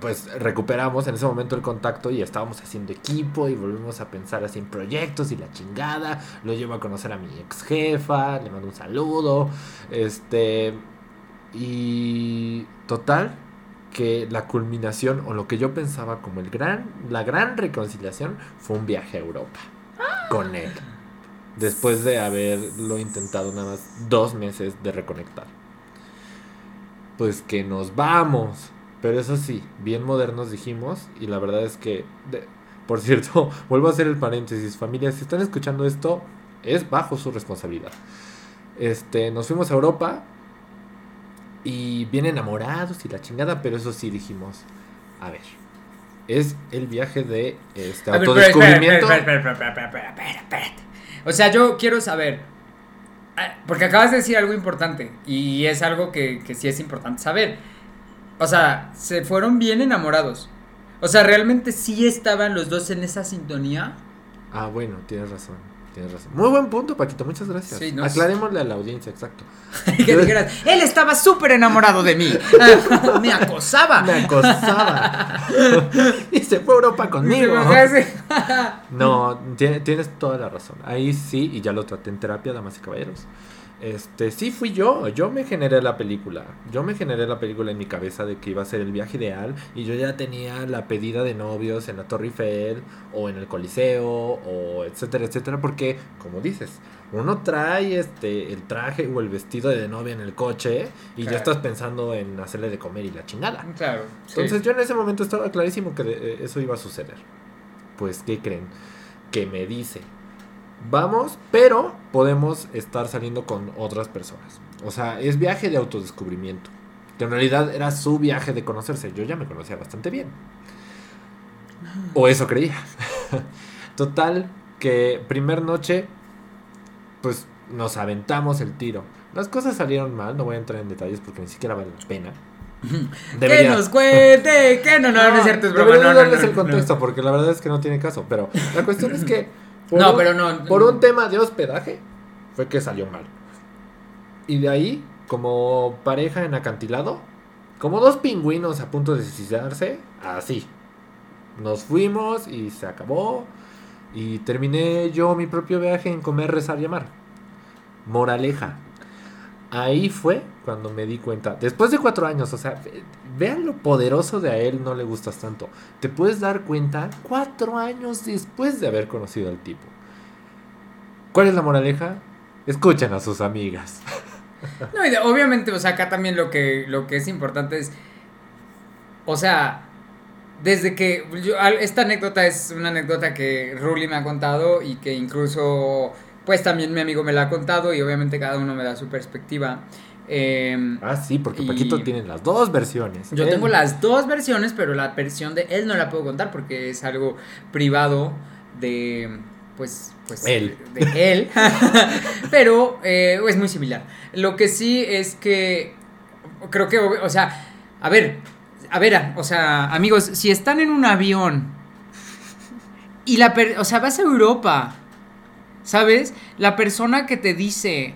Pues recuperamos en ese momento el contacto y estábamos haciendo equipo y volvimos a pensar así en proyectos y la chingada. Lo llevo a conocer a mi ex jefa, le mando un saludo. Este. Y. Total, que la culminación o lo que yo pensaba como el gran, la gran reconciliación fue un viaje a Europa con él. Después de haberlo intentado nada más dos meses de reconectar. Pues que nos vamos. Pero eso sí, bien modernos dijimos. Y la verdad es que, de- por cierto, vuelvo a hacer el paréntesis. Familia, si están escuchando esto, es bajo su responsabilidad. Este, nos fuimos a Europa. Y bien enamorados y la chingada. Pero eso sí dijimos. A ver. Es el viaje de este autodescubrimiento. espera, espera, espera, espera, espera, espera, espérate. O sea, yo quiero saber. ah, Porque acabas de decir algo importante. Y es algo que, que sí es importante saber. O sea, se fueron bien enamorados. O sea, realmente sí estaban los dos en esa sintonía. Ah, bueno, tienes razón. Tienes razón. Muy buen punto, Paquito. Muchas gracias. Sí, no, Aclarémosle a la audiencia, exacto. que dijeras, él estaba súper enamorado de mí. Me acosaba. Me acosaba. y se fue a Europa conmigo. No, tiene- tienes toda la razón. Ahí sí, y ya lo traté en terapia, damas y caballeros. Este, sí fui yo, yo me generé la película. Yo me generé la película en mi cabeza de que iba a ser el viaje ideal y yo ya tenía la pedida de novios en la Torre Eiffel o en el Coliseo o etcétera, etcétera, porque como dices, uno trae este el traje o el vestido de novia en el coche y Claro. ya estás pensando en hacerle de comer y la chingada. Claro. sí. Entonces yo en ese momento estaba clarísimo que de- eh, eso iba a suceder. Pues, ¿qué creen? Que me dice, vamos, pero podemos estar saliendo con otras personas. O sea, es viaje de autodescubrimiento. Que en realidad era su viaje de conocerse. Yo ya me conocía bastante bien. O eso creía. Total, que primer noche, pues nos aventamos el tiro. Las cosas salieron mal, no voy a entrar en detalles porque ni siquiera vale la pena. Que nos cuente, que no, no, no, es cierto, es broma, no, no, darles no, el no. contexto porque la verdad es que no tiene caso. Pero la cuestión es que. Por No, un- pero no- Por un tema de hospedaje, fue que salió mal. Y de ahí, como pareja en acantilado, como dos pingüinos a punto de suicidarse, así. Nos fuimos y se acabó. Y terminé yo mi propio viaje en comer, rezar y amar. Moraleja. Ahí fue cuando me di cuenta. Después de cuatro años, o sea, ve- vean lo poderoso de a él, no le gustas tanto. Te puedes dar cuenta cuatro años después de haber conocido al tipo. ¿Cuál es la moraleja? Escuchen a sus amigas. No, y de- obviamente, o sea, acá también lo que, lo que es importante es, o sea, desde que, yo- esta anécdota es una anécdota que Ruli me ha contado y que incluso, pues también mi amigo me la ha contado y obviamente cada uno me da su perspectiva. Em, Ah, sí, porque Paquito tiene las dos versiones. yo Él- tengo las dos versiones, pero la versión de él no la puedo contar porque es algo privado de, pues, pues Él. de él. pero eh, es muy similar. Lo que sí es que creo que, o sea, a ver, a ver, o sea, amigos, si están en un avión y la, per- o sea, vas a Europa, ¿sabes? La persona que te dice,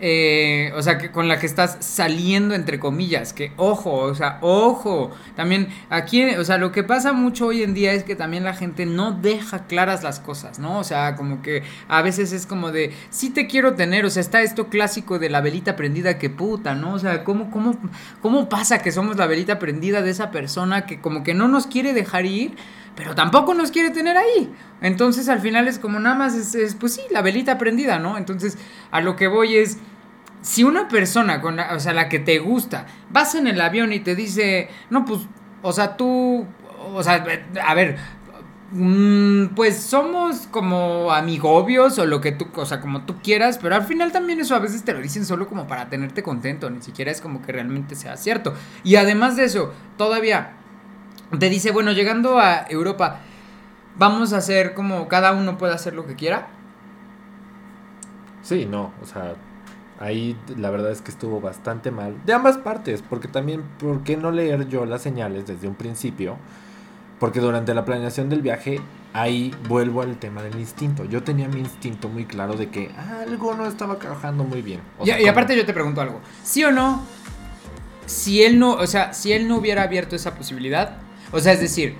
eh, o sea, que con la que estás saliendo, entre comillas, que ojo, o sea, ojo, también aquí, o sea, lo que pasa mucho hoy en día es que también la gente no deja claras las cosas, ¿no? O sea, como que a veces es como de, sí te quiero tener, o sea, está esto clásico de la velita prendida que puta, ¿no? O sea, ¿cómo, cómo, cómo pasa que somos la velita prendida de esa persona que como que no nos quiere dejar ir? Pero tampoco nos quiere tener ahí. Entonces al final es como nada más, es, es, pues sí, la velita prendida, ¿no? Entonces a lo que voy es, si una persona, con la, o sea, la que te gusta, vas en el avión y te dice, no, pues, o sea, tú, o sea, a ver, mm, pues somos como amigobios o lo que tú, o sea, como tú quieras, pero al final también eso a veces te lo dicen solo como para tenerte contento, ni siquiera es como que realmente sea cierto. Y además de eso, todavía te dice, bueno, llegando a Europa, vamos a hacer como cada uno puede hacer lo que quiera. Sí, no, o sea, ahí la verdad es que estuvo bastante mal. De ambas partes, porque también, ¿por qué no leer yo las señales desde un principio? Porque durante la planeación del viaje, ahí vuelvo al tema del instinto. Yo tenía mi instinto muy claro de que algo no estaba trabajando muy bien. O y, sea, y como- aparte yo te pregunto algo, ¿sí o no? Si él no, o sea, si él no hubiera abierto esa posibilidad, o sea, es decir,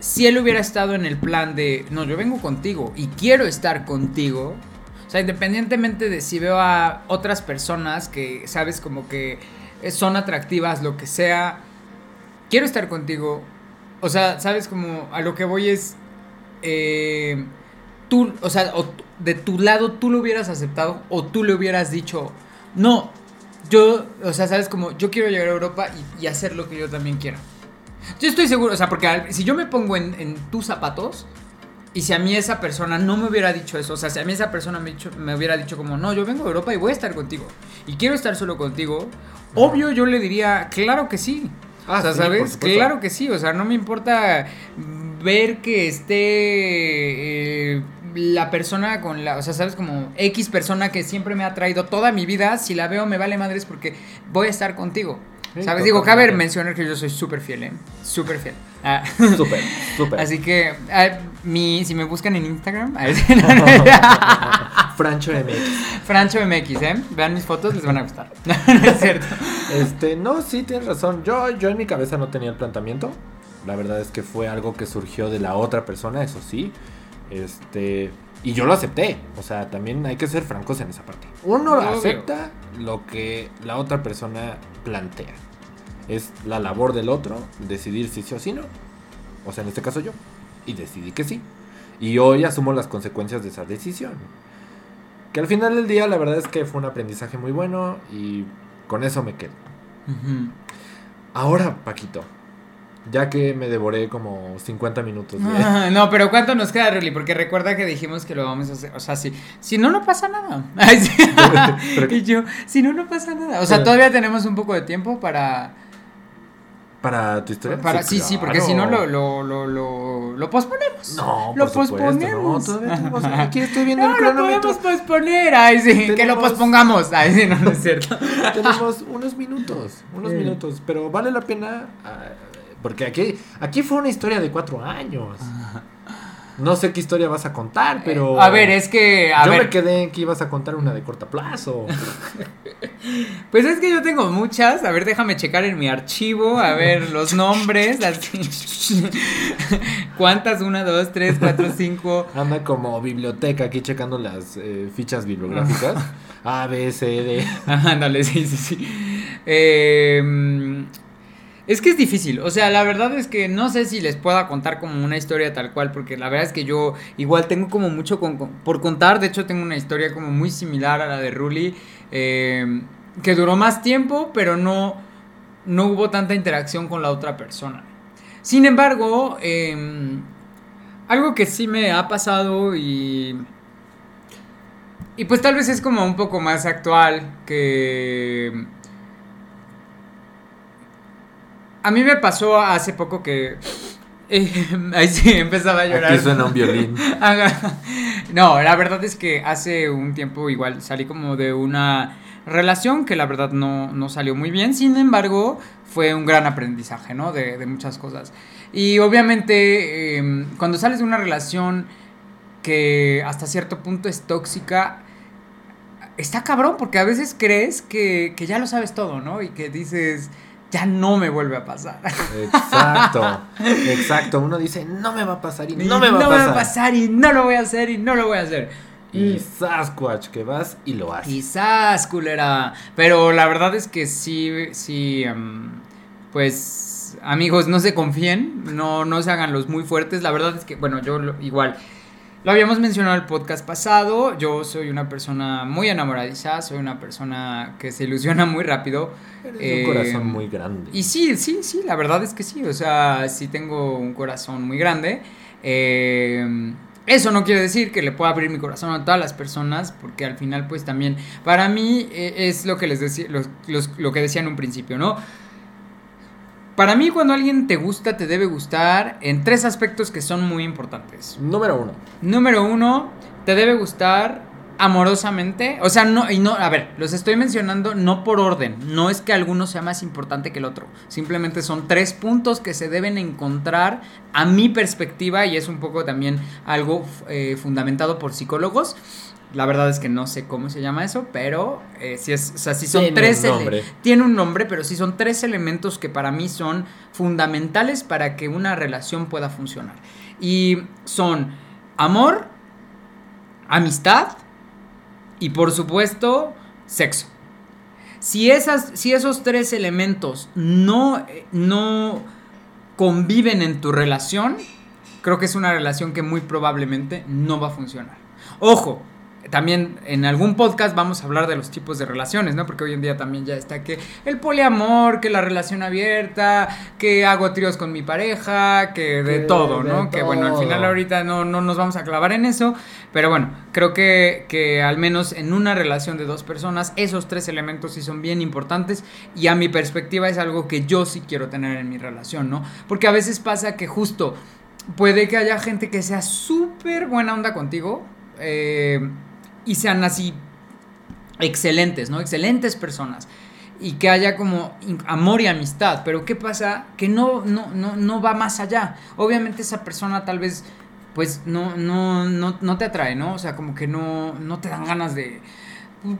si él hubiera estado en el plan de, no, yo vengo contigo y quiero estar contigo, o sea, independientemente de si veo a otras personas que, sabes, como que son atractivas, lo que sea, quiero estar contigo, o sea, sabes, como a lo que voy es, eh, tú, o sea, de tu lado tú lo hubieras aceptado o tú le hubieras dicho, no, yo, o sea, sabes, como yo quiero llegar a Europa y, y hacer lo que yo también quiera. Yo estoy seguro, o sea, porque si yo me pongo en, en tus zapatos y si a mí esa persona no me hubiera dicho eso, o sea, si a mí esa persona me, dicho- me hubiera dicho como, no, yo vengo a Europa y voy a estar contigo y quiero estar solo contigo, obvio yo le diría, claro que sí. Ah, o sea, sí, ¿sabes? Claro que sí, o sea, no me importa ver que esté eh, la persona con la, o sea, ¿sabes? Como X persona que siempre me ha traído toda mi vida, si la veo me vale madres porque voy a estar contigo. Sí, ¿Sabes? Digo, cabe mencionar que yo soy súper fiel, ¿eh? Súper fiel. Ah. Súper, súper. Así que, ah, mi, si me buscan en Instagram, Francho MX. Francho MX, ¿eh? Vean mis fotos, les van a gustar. no es cierto. Este, no, sí, tienes razón. Yo, yo en mi cabeza no tenía el planteamiento. La verdad es que fue algo que surgió de la otra persona, eso sí. Este, y yo lo acepté. O sea, también hay que ser francos en esa parte. Uno Obvio. acepta lo que la otra persona plantea. Es la labor del otro decidir si sí o si no. O sea, en este caso yo. Y decidí que sí. Y hoy asumo las consecuencias de esa decisión. Que al final del día la verdad es que fue un aprendizaje muy bueno y con eso me quedo. Ahora, Paquito, Ya que me devoré como 50 minutos. de- Ah, no, pero ¿cuánto nos queda, Ruli? Porque recuerda que dijimos que lo vamos a hacer. O sea, si, si no, no pasa nada. Ay, sí. Pero- y yo, si no, no pasa nada. O sea, todavía tenemos un poco de tiempo para. ¿Para tu historia? para sí, sí, porque si no lo, lo, lo, lo, lo posponemos. No, lo por supuesto, posponemos. no, todavía tenemos- aquí estoy viendo no, el lo cronómetro. podemos posponer. Ay, sí, que lo pospongamos. Ay, sí, no, no es cierto. Tenemos unos minutos, unos minutos, pero vale la pena ah, porque aquí, aquí fue una historia de cuatro años. No sé qué historia vas a contar, pero... Eh, A ver, es que. A yo ver, me quedé en que ibas a contar una de corto plazo. Pues es que yo tengo muchas. A ver, déjame checar en mi archivo. A ver, los nombres. Así. ¿Cuántas? Una, dos, tres, cuatro, cinco. Anda como biblioteca aquí checando las eh, fichas bibliográficas. A, B, C, D. Ajá, Ándale, sí, sí, sí. Eh, es que es difícil. O sea, la verdad es que no sé si les pueda contar como una historia tal cual. Porque la verdad es que yo igual tengo como mucho con- por contar. De hecho, tengo una historia como muy similar a la de Ruli. eh, que duró más tiempo, pero no, no hubo tanta interacción con la otra persona. Sin embargo, eh, algo que sí me ha pasado y... Y pues tal vez es como un poco más actual que... A mí me pasó hace poco que... eh, ahí sí, empezaba a llorar. Aquí suena un violín. No, la verdad es que hace un tiempo igual salí como de una relación que la verdad no, no salió muy bien, sin embargo fue un gran aprendizaje, ¿no? De, de muchas cosas. Y obviamente eh, cuando sales de una relación que hasta cierto punto es tóxica, está cabrón porque a veces crees que, que ya lo sabes todo, ¿no? Y que dices, ya no me vuelve a pasar. Exacto, exacto. Uno dice, no me va a pasar y no me va a pasar. y no lo voy a hacer y no lo voy a hacer. Y Sasquatch, que vas y lo haces. Quizás, culera. Pero la verdad es que sí, sí, em, pues amigos, no se confíen, no, no se hagan los muy fuertes. La verdad es que, bueno, yo lo- igual, lo habíamos mencionado en el podcast pasado, yo soy una persona muy enamoradiza, soy una persona que se ilusiona muy rápido. Eres Eh, un corazón muy grande. Y sí, sí, sí, la verdad es que sí, o sea, sí tengo un corazón muy grande. Eh, eso no quiere decir que le pueda abrir mi corazón a todas las personas, porque al final, pues también, para mí eh, es lo que les decía, los- lo que decía en un principio, ¿no? Para mí, cuando alguien te gusta, te debe gustar en tres aspectos que son muy importantes. Número uno. Número uno, te debe gustar amorosamente. O sea, no, y no, a ver, los estoy mencionando no por orden. No es que alguno sea más importante que el otro. Simplemente son tres puntos que se deben encontrar a mi perspectiva y es un poco también algo eh, fundamentado por psicólogos. La verdad es que no sé cómo se llama eso, pero eh, si es, o sea, si son Tiene tres un tiene un nombre, pero sí son tres elementos que para mí son fundamentales para que una relación pueda funcionar. Y son amor, amistad y por supuesto sexo. Si, esas, si esos tres elementos no, no conviven en tu relación, creo que es una relación que muy probablemente no va a funcionar. Ojo, también en algún podcast vamos a hablar de los tipos de relaciones, ¿no? Porque hoy en día también ya está que el poliamor, que la relación abierta, que hago tríos con mi pareja, que de Que todo, de ¿no? Que bueno, al final ahorita no, no nos vamos a clavar en eso, pero bueno, creo que, que al menos en una relación de dos personas, esos tres elementos sí son bien importantes y a mi perspectiva es algo que yo sí quiero tener en mi relación, ¿no? Porque a veces pasa que justo puede que haya gente que sea súper buena onda contigo eh, y sean así excelentes, ¿no? Excelentes personas. Y que haya como amor y amistad. Pero ¿qué pasa? Que no, no, no, no va más allá. Obviamente esa persona tal vez pues no, no, no, no te atrae, ¿no? O sea, como que no, no te dan ganas de,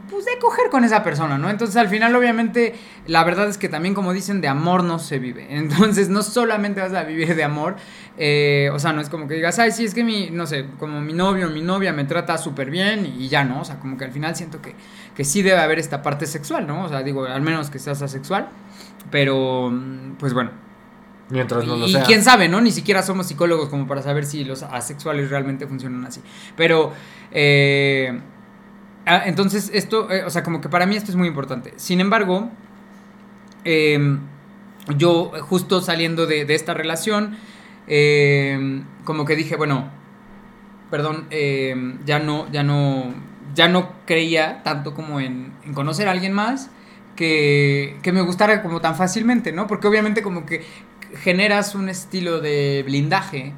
pues de coger con esa persona, ¿no? Entonces al final obviamente la verdad es que también como dicen de amor no se vive. Entonces no solamente vas a vivir de amor, eh, o sea, no es como que digas, ay, sí, es que mi, no sé, como mi novio o mi novia me trata súper bien y ya, ¿no? O sea, como que al final siento que, que sí debe haber esta parte sexual, ¿no? O sea, digo, al menos que seas asexual, pero pues bueno. Mientras no lo y sea. quién sabe, ¿no? Ni siquiera somos psicólogos como para saber si los asexuales realmente funcionan así. Pero, eh, ah, entonces esto, eh, o sea, como que para mí esto es muy importante. Sin embargo, eh, yo justo saliendo de, de esta relación, eh, como que dije, bueno, perdón, eh, ya no, ya no, ya no creía tanto como en, en conocer a alguien más que, que, me gustara como tan fácilmente, ¿no? Porque obviamente como que generas un estilo de blindaje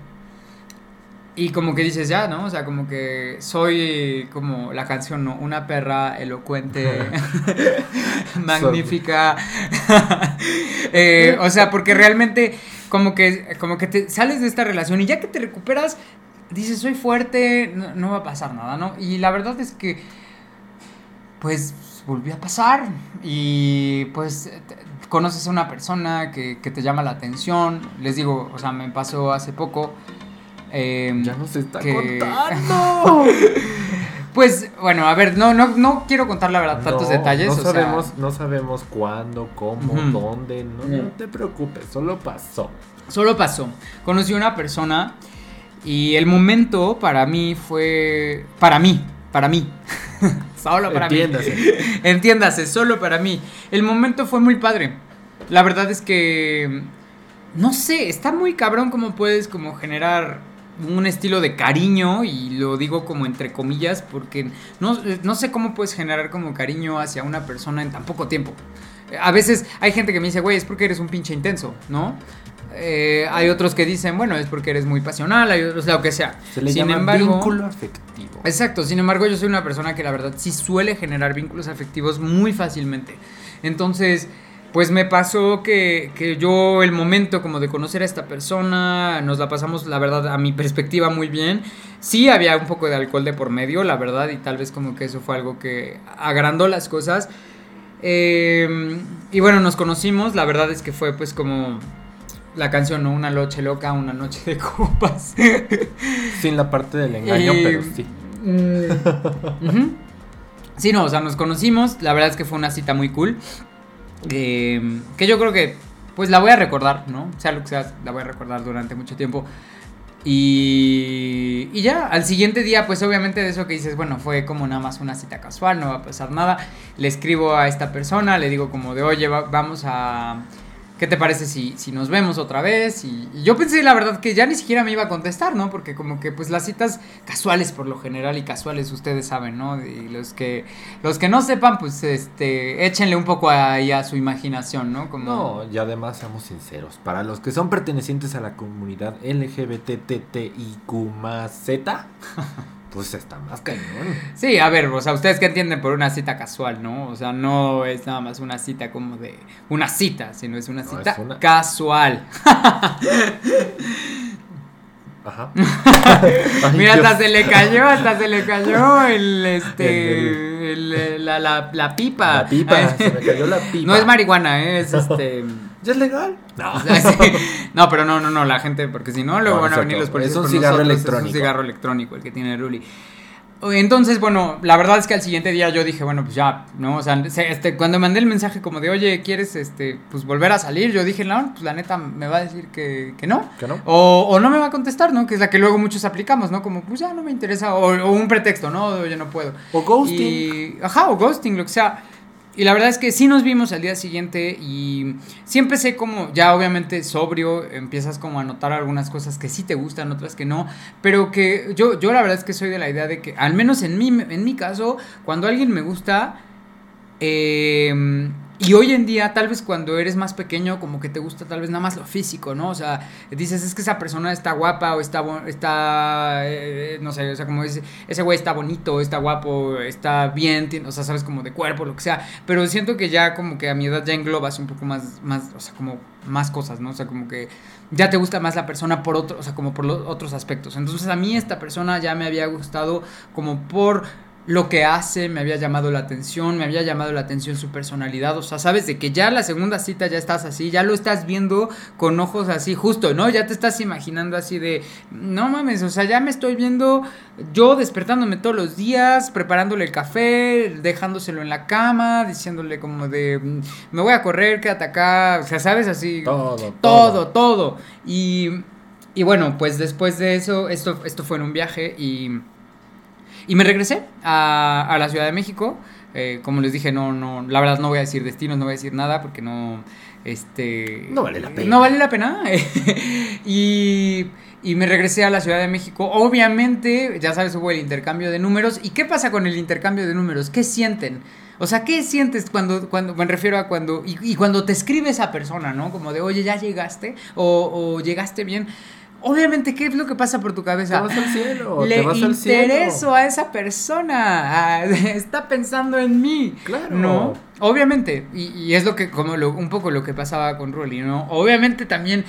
y como que dices ya, ¿no? O sea, como que soy como la canción, ¿no? Una perra elocuente, magnífica. eh, o sea, porque realmente como que, como que te sales de esta relación y ya que te recuperas, dices, soy fuerte, no, no va a pasar nada, ¿no? Y la verdad es que, pues, volvió a pasar y pues conoces a una persona que, que te llama la atención. Les digo, o sea, me pasó hace poco. Eh, ya nos está que... contando. pues bueno, a ver, no, no, no quiero contar la verdad tantos detalles. No o sabemos, sea... no sabemos cuándo, cómo, uh -huh. dónde. No, no te preocupes, solo pasó. Solo pasó. Conocí a una persona y el momento para mí fue. Para mí, para mí. solo para Entiéndase. mí. Entiéndase, solo para mí. El momento fue muy padre. La verdad es que. No sé, está muy cabrón cómo puedes como generar un estilo de cariño y lo digo como entre comillas porque no, no sé cómo puedes generar como cariño hacia una persona en tan poco tiempo. A veces hay gente que me dice, güey, es porque eres un pinche intenso, ¿no? Eh, hay otros que dicen, bueno, es porque eres muy pasional, hay otros, lo que sea. Se le sin llama embargo, vínculo afectivo. Exacto, sin embargo, yo soy una persona que la verdad sí suele generar vínculos afectivos muy fácilmente. Entonces, pues me pasó que, que, yo el momento como de conocer a esta persona, nos la pasamos, la verdad, a mi perspectiva muy bien. Sí había un poco de alcohol de por medio, la verdad, y tal vez como que eso fue algo que agrandó las cosas. Eh, y bueno, nos conocimos, la verdad es que fue pues como la canción, ¿no? Una noche loca, una noche de copas. Sin la parte del engaño, y, pero sí. Uh -huh. Sí, no, o sea, nos conocimos, la verdad es que fue una cita muy cool. Eh, que yo creo que pues la voy a recordar, ¿no? Sea lo que sea, la voy a recordar durante mucho tiempo. Y, y ya, al siguiente día, pues obviamente de eso que dices, bueno, fue como nada más una cita casual, no va a pasar nada. Le escribo a esta persona, le digo como de, oye, va, vamos a... ¿Qué te parece si, si nos vemos otra vez? Y, y, yo pensé, la verdad, que ya ni siquiera me iba a contestar, ¿no? Porque como que, pues, las citas casuales por lo general y casuales ustedes saben, ¿no? Y los que, los que no sepan, pues, este, échenle un poco ahí a su imaginación, ¿no? Como... No, y además, seamos sinceros, para los que son pertenecientes a la comunidad LGBTTIQ+Z... Pues está más cañón. Sí, a ver, o sea, ustedes qué entienden por una cita casual, ¿no? O sea, no es nada más una cita como de una cita, sino es una cita es una... casual. Ajá. Ay, Mira, hasta se le cayó, hasta se le cayó el este el, el, la, la, la, pipa. La pipa, se me cayó la pipa. No es marihuana, ¿eh? es este ¿Ya es legal? No. sí. no, pero no, no, no, la gente, porque si no, luego no, van a venir los policías. Es un cigarro nosotros, electrónico. Es un cigarro electrónico el que tiene Ruli. Entonces, bueno, la verdad es que al siguiente día yo dije, bueno, pues ya, ¿no? O sea, este, cuando mandé el mensaje como de, oye, ¿quieres, este, pues volver a salir? Yo dije, no, pues la neta me va a decir que, que no. ¿Que no? O, o, no me va a contestar, ¿no? Que es la que luego muchos aplicamos, ¿no? Como, pues ya no me interesa. O, o un pretexto, ¿no? Oye, no puedo. O ghosting. Y, ajá, o ghosting, lo que sea. Y la verdad es que sí nos vimos al día siguiente y sí empecé como, ya obviamente sobrio, empiezas como a notar algunas cosas que sí te gustan, otras que no, pero que yo, yo la verdad es que soy de la idea de que, al menos en mi, en mi caso, cuando alguien me gusta, eh, y hoy en día, tal vez cuando eres más pequeño, como que te gusta tal vez nada más lo físico, ¿no? O sea, dices, es que esa persona está guapa o está, está eh, no sé, o sea, como ese, ese güey está bonito, está guapo, está bien, o sea, sabes, como de cuerpo, lo que sea. Pero siento que ya como que a mi edad ya englobas un poco más, más o sea, como más cosas, ¿no? O sea, como que ya te gusta más la persona por otro, o sea, como por los otros aspectos. Entonces a mí esta persona ya me había gustado como por lo que hace me había llamado la atención, me había llamado la atención su personalidad, o sea, sabes de que ya la segunda cita ya estás así, ya lo estás viendo con ojos así justo, ¿no? Ya te estás imaginando así de, no mames, o sea, ya me estoy viendo yo despertándome todos los días, preparándole el café, dejándoselo en la cama, diciéndole como de, me voy a correr, quédate acá, o sea, sabes así, todo, todo, todo, todo. Y, y bueno, pues después de eso, esto, esto fue en un viaje y... Y me regresé a, a, la Ciudad de México Eh, como les dije, no, no, la verdad no voy a decir destinos, no voy a decir nada porque no, este... No vale la pena. No vale la pena. y, y me regresé a la Ciudad de México. Obviamente, ya sabes, hubo el intercambio de números. ¿Y qué pasa con el intercambio de números? ¿Qué sienten? O sea, ¿qué sientes cuando, cuando me refiero a cuando, y, cuando te escribe esa persona, ¿no? Como de, oye, ya llegaste, o, o llegaste bien. Obviamente, ¿qué es lo que pasa por tu cabeza? Te vas al cielo. Le te vas al cielo. intereso a esa persona. está pensando en mí. Claro. No, obviamente. Y, y es lo que, como lo, un poco lo que pasaba con Rolly, ¿no? Obviamente también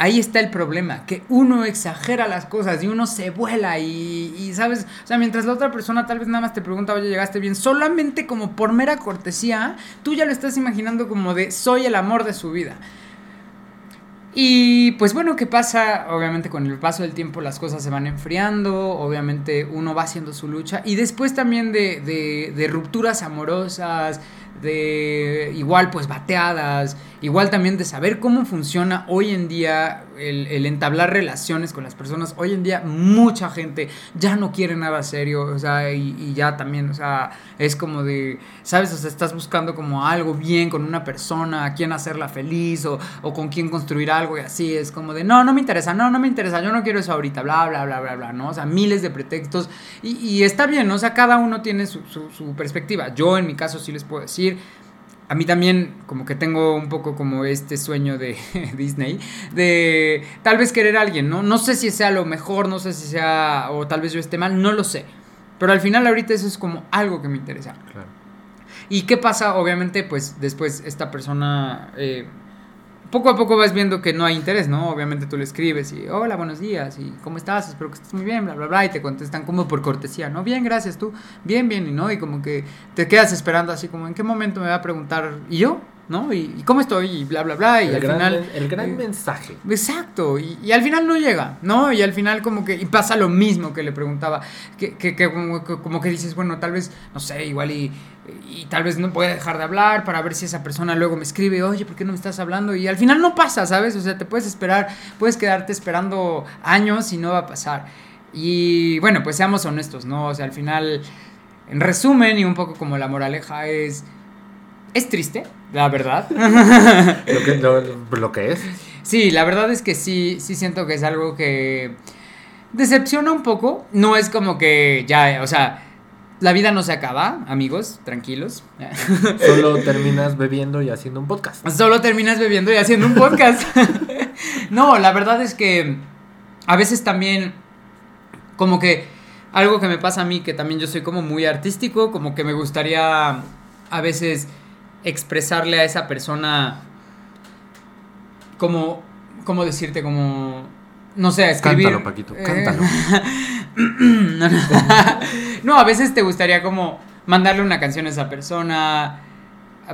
ahí está el problema, que uno exagera las cosas y uno se vuela y, y, sabes, o sea, mientras la otra persona tal vez nada más te pregunta, oye, llegaste bien, solamente como por mera cortesía, tú ya lo estás imaginando como de soy el amor de su vida. Y pues bueno, ¿qué pasa? Obviamente con el paso del tiempo las cosas se van enfriando, obviamente uno va haciendo su lucha y después también de, de, de rupturas amorosas, de igual pues bateadas, igual también de saber cómo funciona hoy en día el, entablar relaciones con las personas. Hoy en día mucha gente ya no quiere nada serio, o sea, y, ya también, o sea, es como de, ¿sabes? O sea, estás buscando como algo bien con una persona, a quién hacerla feliz o, o con quién construir algo y así, es como de, no, no me interesa, no, no me interesa, yo no quiero eso ahorita, bla, bla, bla, bla, bla, ¿no? O sea, miles de pretextos y, está bien, ¿no? O sea, cada uno tiene su, su, su perspectiva. Yo en mi caso sí les puedo decir, a mí también como que tengo un poco como este sueño de Disney, de tal vez querer a alguien, ¿no? No sé si sea lo mejor, no sé si sea, o tal vez yo esté mal, no lo sé. Pero al final ahorita eso es como algo que me interesa. Claro. ¿Y qué pasa? Obviamente, pues después esta persona, eh, poco a poco vas viendo que no hay interés, ¿no? Obviamente tú le escribes y, hola, buenos días, y ¿cómo estás? Espero que estés muy bien, bla, bla, bla, y te contestan como por cortesía, ¿no? Bien, gracias, tú, bien, bien, y no, y como que te quedas esperando así como, ¿en qué momento me va a preguntar, ¿y yo? ¿No? Y, y, cómo estoy, y bla, bla, bla, y el al gran, final... El gran eh, mensaje. Exacto, y, y, al final no llega, ¿no? Y al final como que, y pasa lo mismo que le preguntaba, que, que, que como, como, que dices, bueno, tal vez, no sé, igual y, y tal vez no pueda dejar de hablar para ver si esa persona luego me escribe, oye, ¿por qué no me estás hablando? Y al final no pasa, ¿sabes? O sea, te puedes esperar, puedes quedarte esperando años y no va a pasar. Y bueno, pues seamos honestos, ¿no? O sea, al final, en resumen y un poco como la moraleja es es triste, la verdad. lo, que, lo, lo, que es. Sí, la verdad es que sí, sí siento que es algo que decepciona un poco. No es como que ya, o sea, la vida no se acaba, amigos, tranquilos. Solo terminas bebiendo y haciendo un podcast. Solo terminas bebiendo y haciendo un podcast. no, la verdad es que a veces también como que algo que me pasa a mí, que también yo soy como muy artístico, como que me gustaría a veces expresarle a esa persona como, ¿cómo decirte? Como, no sé, escribir. Cántalo, Paquito, cántalo. no, no. no, a veces te gustaría como mandarle una canción a esa persona,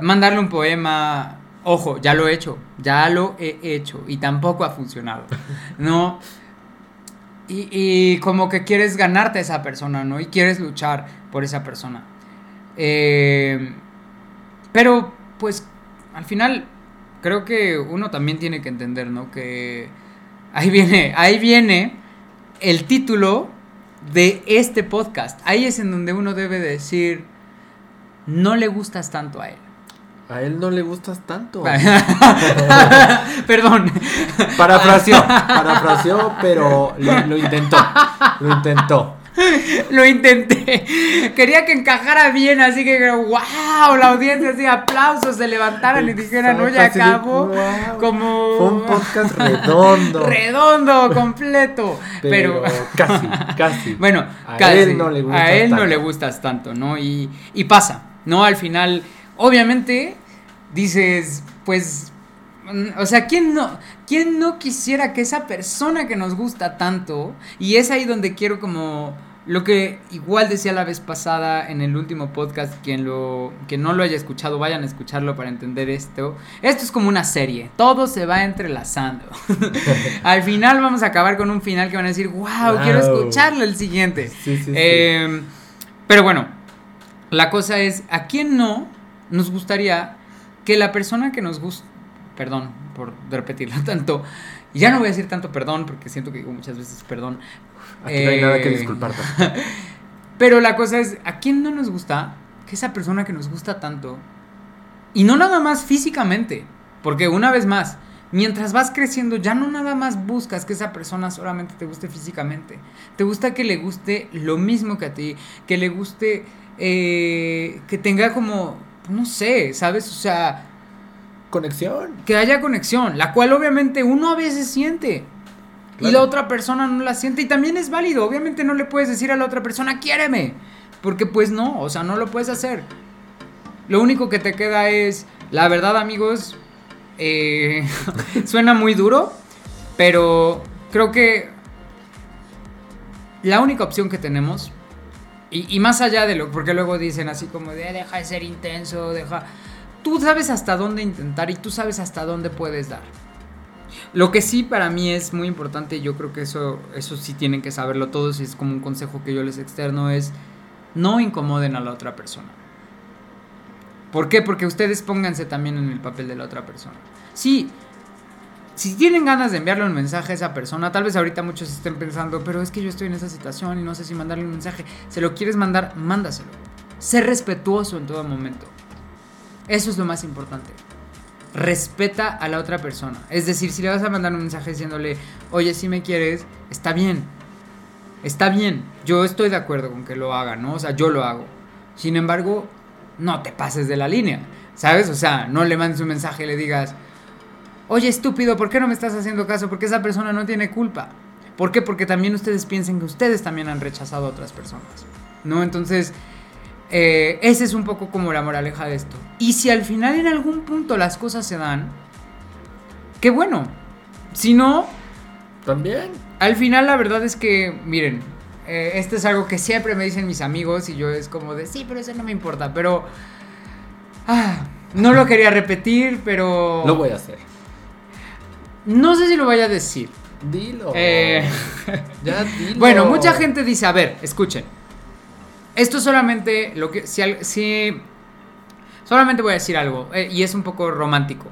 mandarle un poema. Ojo, ya lo he hecho, ya lo he hecho y tampoco ha funcionado, ¿no? Y, y como que quieres ganarte a esa persona, ¿no? Y quieres luchar por esa persona. Eh, pero, pues, al final, creo que uno también tiene que entender, ¿no? Que ahí viene, ahí viene el título de este podcast. Ahí es en donde uno debe decir, no le gustas tanto a él. A él no le gustas tanto. Perdón. Parafraseó, parafraseó, pero lo, lo intentó. Lo intentó. Lo intenté. Quería que encajara bien, así que wow, la audiencia así aplausos, se levantaran y dijeran, oye, acabó wow. como Fue un podcast redondo. redondo, completo. Pero, Pero, casi, casi. bueno, a casi. él no le gustas a él tanto. no le gustas tanto, ¿no? Y, y pasa, ¿no? Al final, obviamente, dices, pues o sea, ¿quién no, ¿quién no quisiera que esa persona que nos gusta tanto, y es ahí donde quiero como lo que igual decía la vez pasada en el último podcast, quien lo que no lo haya escuchado, vayan a escucharlo para entender esto. Esto es como una serie, todo se va entrelazando. Al final vamos a acabar con un final que van a decir, wow, wow. quiero escucharlo el siguiente. Sí, sí, eh, sí. Pero bueno, la cosa es, ¿a quién no nos gustaría que la persona que nos gusta perdón por repetirlo tanto. Y ya no voy a decir tanto perdón porque siento que digo muchas veces perdón. Aquí no hay nada que disculparte. Pero la cosa es, ¿a quién no nos gusta que esa persona que nos gusta tanto, y no nada más físicamente, porque una vez más, mientras vas creciendo ya no nada más buscas que esa persona solamente te guste físicamente, te gusta que le guste lo mismo que a ti, que le guste, eh, que tenga como, no sé, ¿sabes? O sea... Conexión. Que haya conexión, la cual obviamente uno a veces siente. Y la otra persona no la siente y también es válido. Obviamente no le puedes decir a la otra persona, quiéreme. Porque pues no, o sea, no lo puedes hacer. Lo único que te queda es, la verdad amigos, eh, suena muy duro, pero creo que la única opción que tenemos, y, más allá de lo, porque luego dicen así como de, deja de ser intenso, deja, tú sabes hasta dónde intentar y tú sabes hasta dónde puedes dar. Lo que sí para mí es muy importante, yo creo que eso, eso sí tienen que saberlo todos, y es como un consejo que yo les externo, es no incomoden a la otra persona. ¿Por qué? Porque ustedes pónganse también en el papel de la otra persona. Sí, si tienen ganas de enviarle un mensaje a esa persona, tal vez ahorita muchos estén pensando, pero es que yo estoy en esa situación y no sé si mandarle un mensaje. Se lo quieres mandar, mándaselo. Sé respetuoso en todo momento. Eso es lo más importante. Respeta a la otra persona. Es decir, si le vas a mandar un mensaje diciéndole, oye, si me quieres, está bien. Está bien. Yo estoy de acuerdo con que lo haga, ¿no? O sea, yo lo hago. Sin embargo, no te pases de la línea, ¿sabes? O sea, no le mandes un mensaje y le digas, oye estúpido, ¿por qué no me estás haciendo caso? Porque esa persona no tiene culpa. ¿Por qué? Porque también ustedes piensen que ustedes también han rechazado a otras personas, ¿no? Entonces, eh, ese es un poco como la moraleja de esto. Y si al final en algún punto las cosas se dan, qué bueno. Si no... También. Al final la verdad es que, miren, eh, esto es algo que siempre me dicen mis amigos y yo es como de, sí, pero eso no me importa, pero... Ah, no lo quería repetir, pero... Lo voy a hacer. No sé si lo vaya a decir. Dilo. Eh, ya dilo. Bueno, mucha gente dice, a ver, escuchen. Esto solamente lo que si, solamente voy a decir algo eh, y es un poco romántico.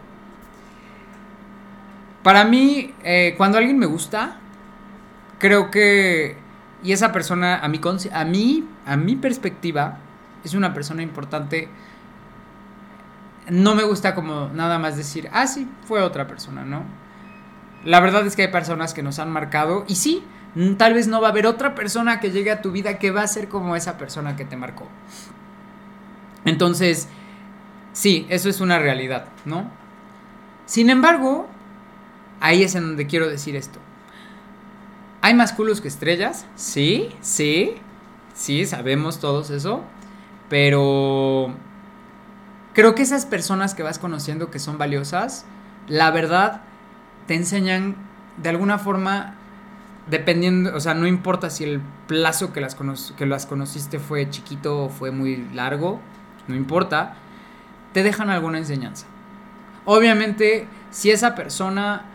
Para mí, cuando alguien me gusta, creo que y esa persona, a mi, a mí, a mi perspectiva, es una persona importante. No me gusta como nada más decir, ah, sí, fue otra persona, ¿no? La verdad es que hay personas que nos han marcado y sí, tal vez no va a haber otra persona que llegue a tu vida que va a ser como esa persona que te marcó. Entonces, sí, eso es una realidad, ¿no? Sin embargo, ahí es en donde quiero decir esto. ¿Hay más culos que estrellas? Sí, sí, sí, sabemos todos eso. Pero creo que esas personas que vas conociendo que son valiosas, la verdad, te enseñan de alguna forma, dependiendo, o sea, no importa si el plazo que las, que las conociste fue chiquito o fue muy largo, no importa, te dejan alguna enseñanza. Obviamente, si esa persona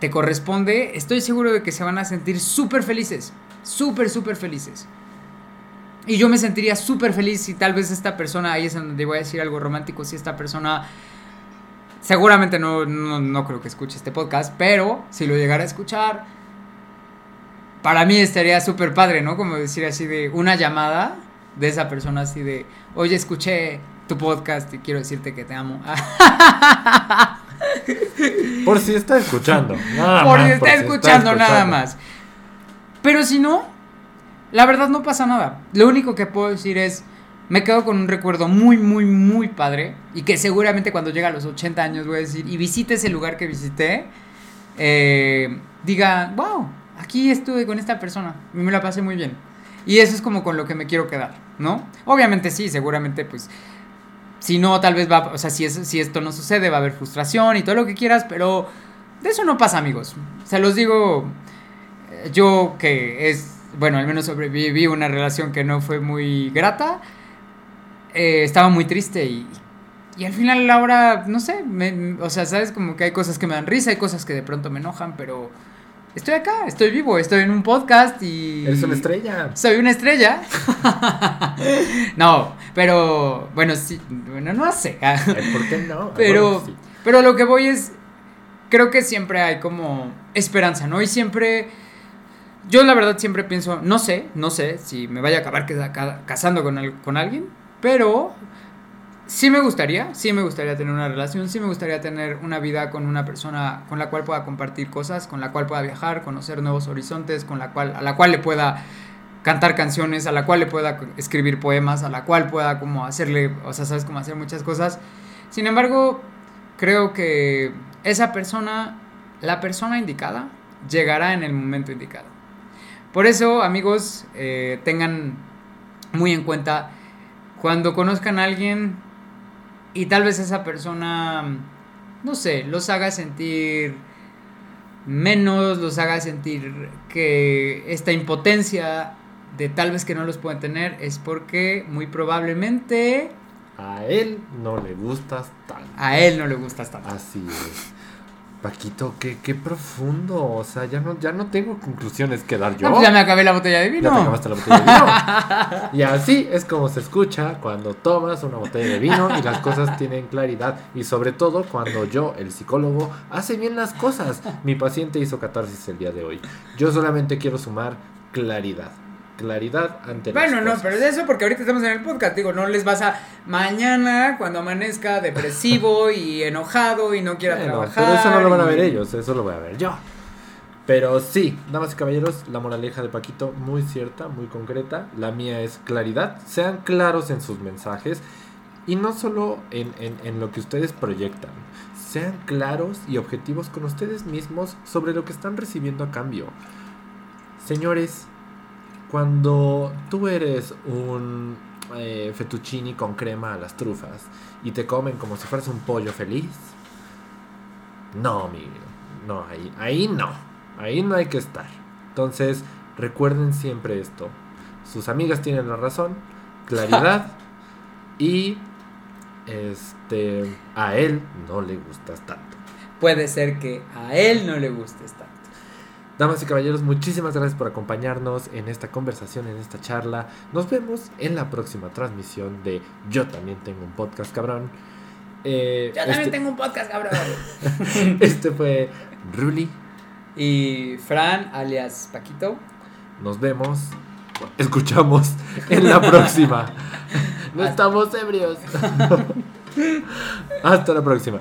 te corresponde, estoy seguro de que se van a sentir súper felices. Súper, súper felices. Y yo me sentiría súper feliz si tal vez esta persona, ahí es donde voy a decir algo romántico, si esta persona, seguramente no, no, creo que escuche este podcast, pero si lo llegara a escuchar, para mí estaría súper padre, ¿no? Como decir así de una llamada de esa persona así de, oye, escuché tu podcast y quiero decirte que te amo. Por si está escuchando. Nada por, si está, escuchando, nada más. Pero si no, la verdad no pasa nada. Lo único que puedo decir es, me quedo con un recuerdo muy, muy, muy padre. Y que seguramente cuando llegue a los 80 años voy a decir, y visite ese lugar que visité, eh, diga, wow, aquí estuve con esta persona. Me la pasé muy bien. Y eso es como con lo que me quiero quedar, ¿no? Obviamente sí, seguramente pues si no, tal vez va, o sea, si, es, si esto no sucede, va a haber frustración y todo lo que quieras, pero de eso no pasa, amigos. Se los digo, eh, yo que es, bueno, al menos sobreviví una relación que no fue muy grata, eh, estaba muy triste y, y al final ahora, no sé, o sea, sabes como que hay cosas que me dan risa, hay cosas que de pronto me enojan, pero estoy acá, estoy vivo, estoy en un podcast y... Eres una estrella. Soy una estrella. no, pero bueno, sí, bueno, no sé. ¿Por qué no? Pero, pero lo que voy es, creo que siempre hay como esperanza, ¿no? Y siempre, yo la verdad siempre pienso, no sé, no sé si me vaya a acabar casando con, con alguien, Pero sí me gustaría, sí me gustaría tener una relación, sí me gustaría tener una vida con una persona con la cual pueda compartir cosas, con la cual pueda viajar, conocer nuevos horizontes, con la cual, a la cual le pueda cantar canciones, a la cual le pueda escribir poemas, a la cual pueda como hacerle, o sea, sabes cómo hacer muchas cosas. Sin embargo, creo que esa persona, la persona indicada, llegará en el momento indicado. Por eso, amigos, eh, tengan muy en cuenta cuando conozcan a alguien, y tal vez esa persona, no sé, los haga sentir menos, los haga sentir que esta impotencia de tal vez que no los pueden tener es porque muy probablemente... A él no le gustas tanto. A él no le gustas tanto. Así es. Paquito, qué, qué profundo. O sea, ya no, ya no tengo conclusiones que dar yo. pues ya me acabé la botella de vino. Ya te acabaste la botella de vino. y así es como se escucha cuando tomas una botella de vino y las cosas tienen claridad. Y sobre todo cuando yo, el psicólogo, hace bien las cosas. Mi paciente hizo catarsis el día de hoy. Yo solamente quiero sumar claridad claridad ante Bueno, no, pero es eso porque ahorita estamos en el podcast. Digo, no les vas a mañana cuando amanezca depresivo y enojado y no quiera trabajar. Pero eso no lo van a ver ellos, eso lo voy a ver yo. Pero sí, damas y caballeros, la moraleja de Paquito muy cierta, muy concreta. La mía es claridad. Sean claros en sus mensajes y no solo en, en lo que ustedes proyectan. Sean claros y objetivos con ustedes mismos sobre lo que están recibiendo a cambio. Señores, cuando tú eres un eh, fettuccini con crema a las trufas y te comen como si fueras un pollo feliz, no, amigo, no, ahí, ahí no, ahí no hay que estar. Entonces, recuerden siempre esto. Sus amigas tienen la razón, claridad y este a él no le gustas tanto. Puede ser que a él no le gustes tanto. Damas y caballeros, muchísimas gracias por acompañarnos en esta conversación, en esta charla. Nos vemos en la próxima transmisión de Yo también tengo un podcast, cabrón. Eh, Yo también este tengo un podcast, cabrón. este fue Ruli. Y Fran, alias Paquito. Nos vemos, escuchamos en la próxima. no estamos ebrios. Hasta la próxima.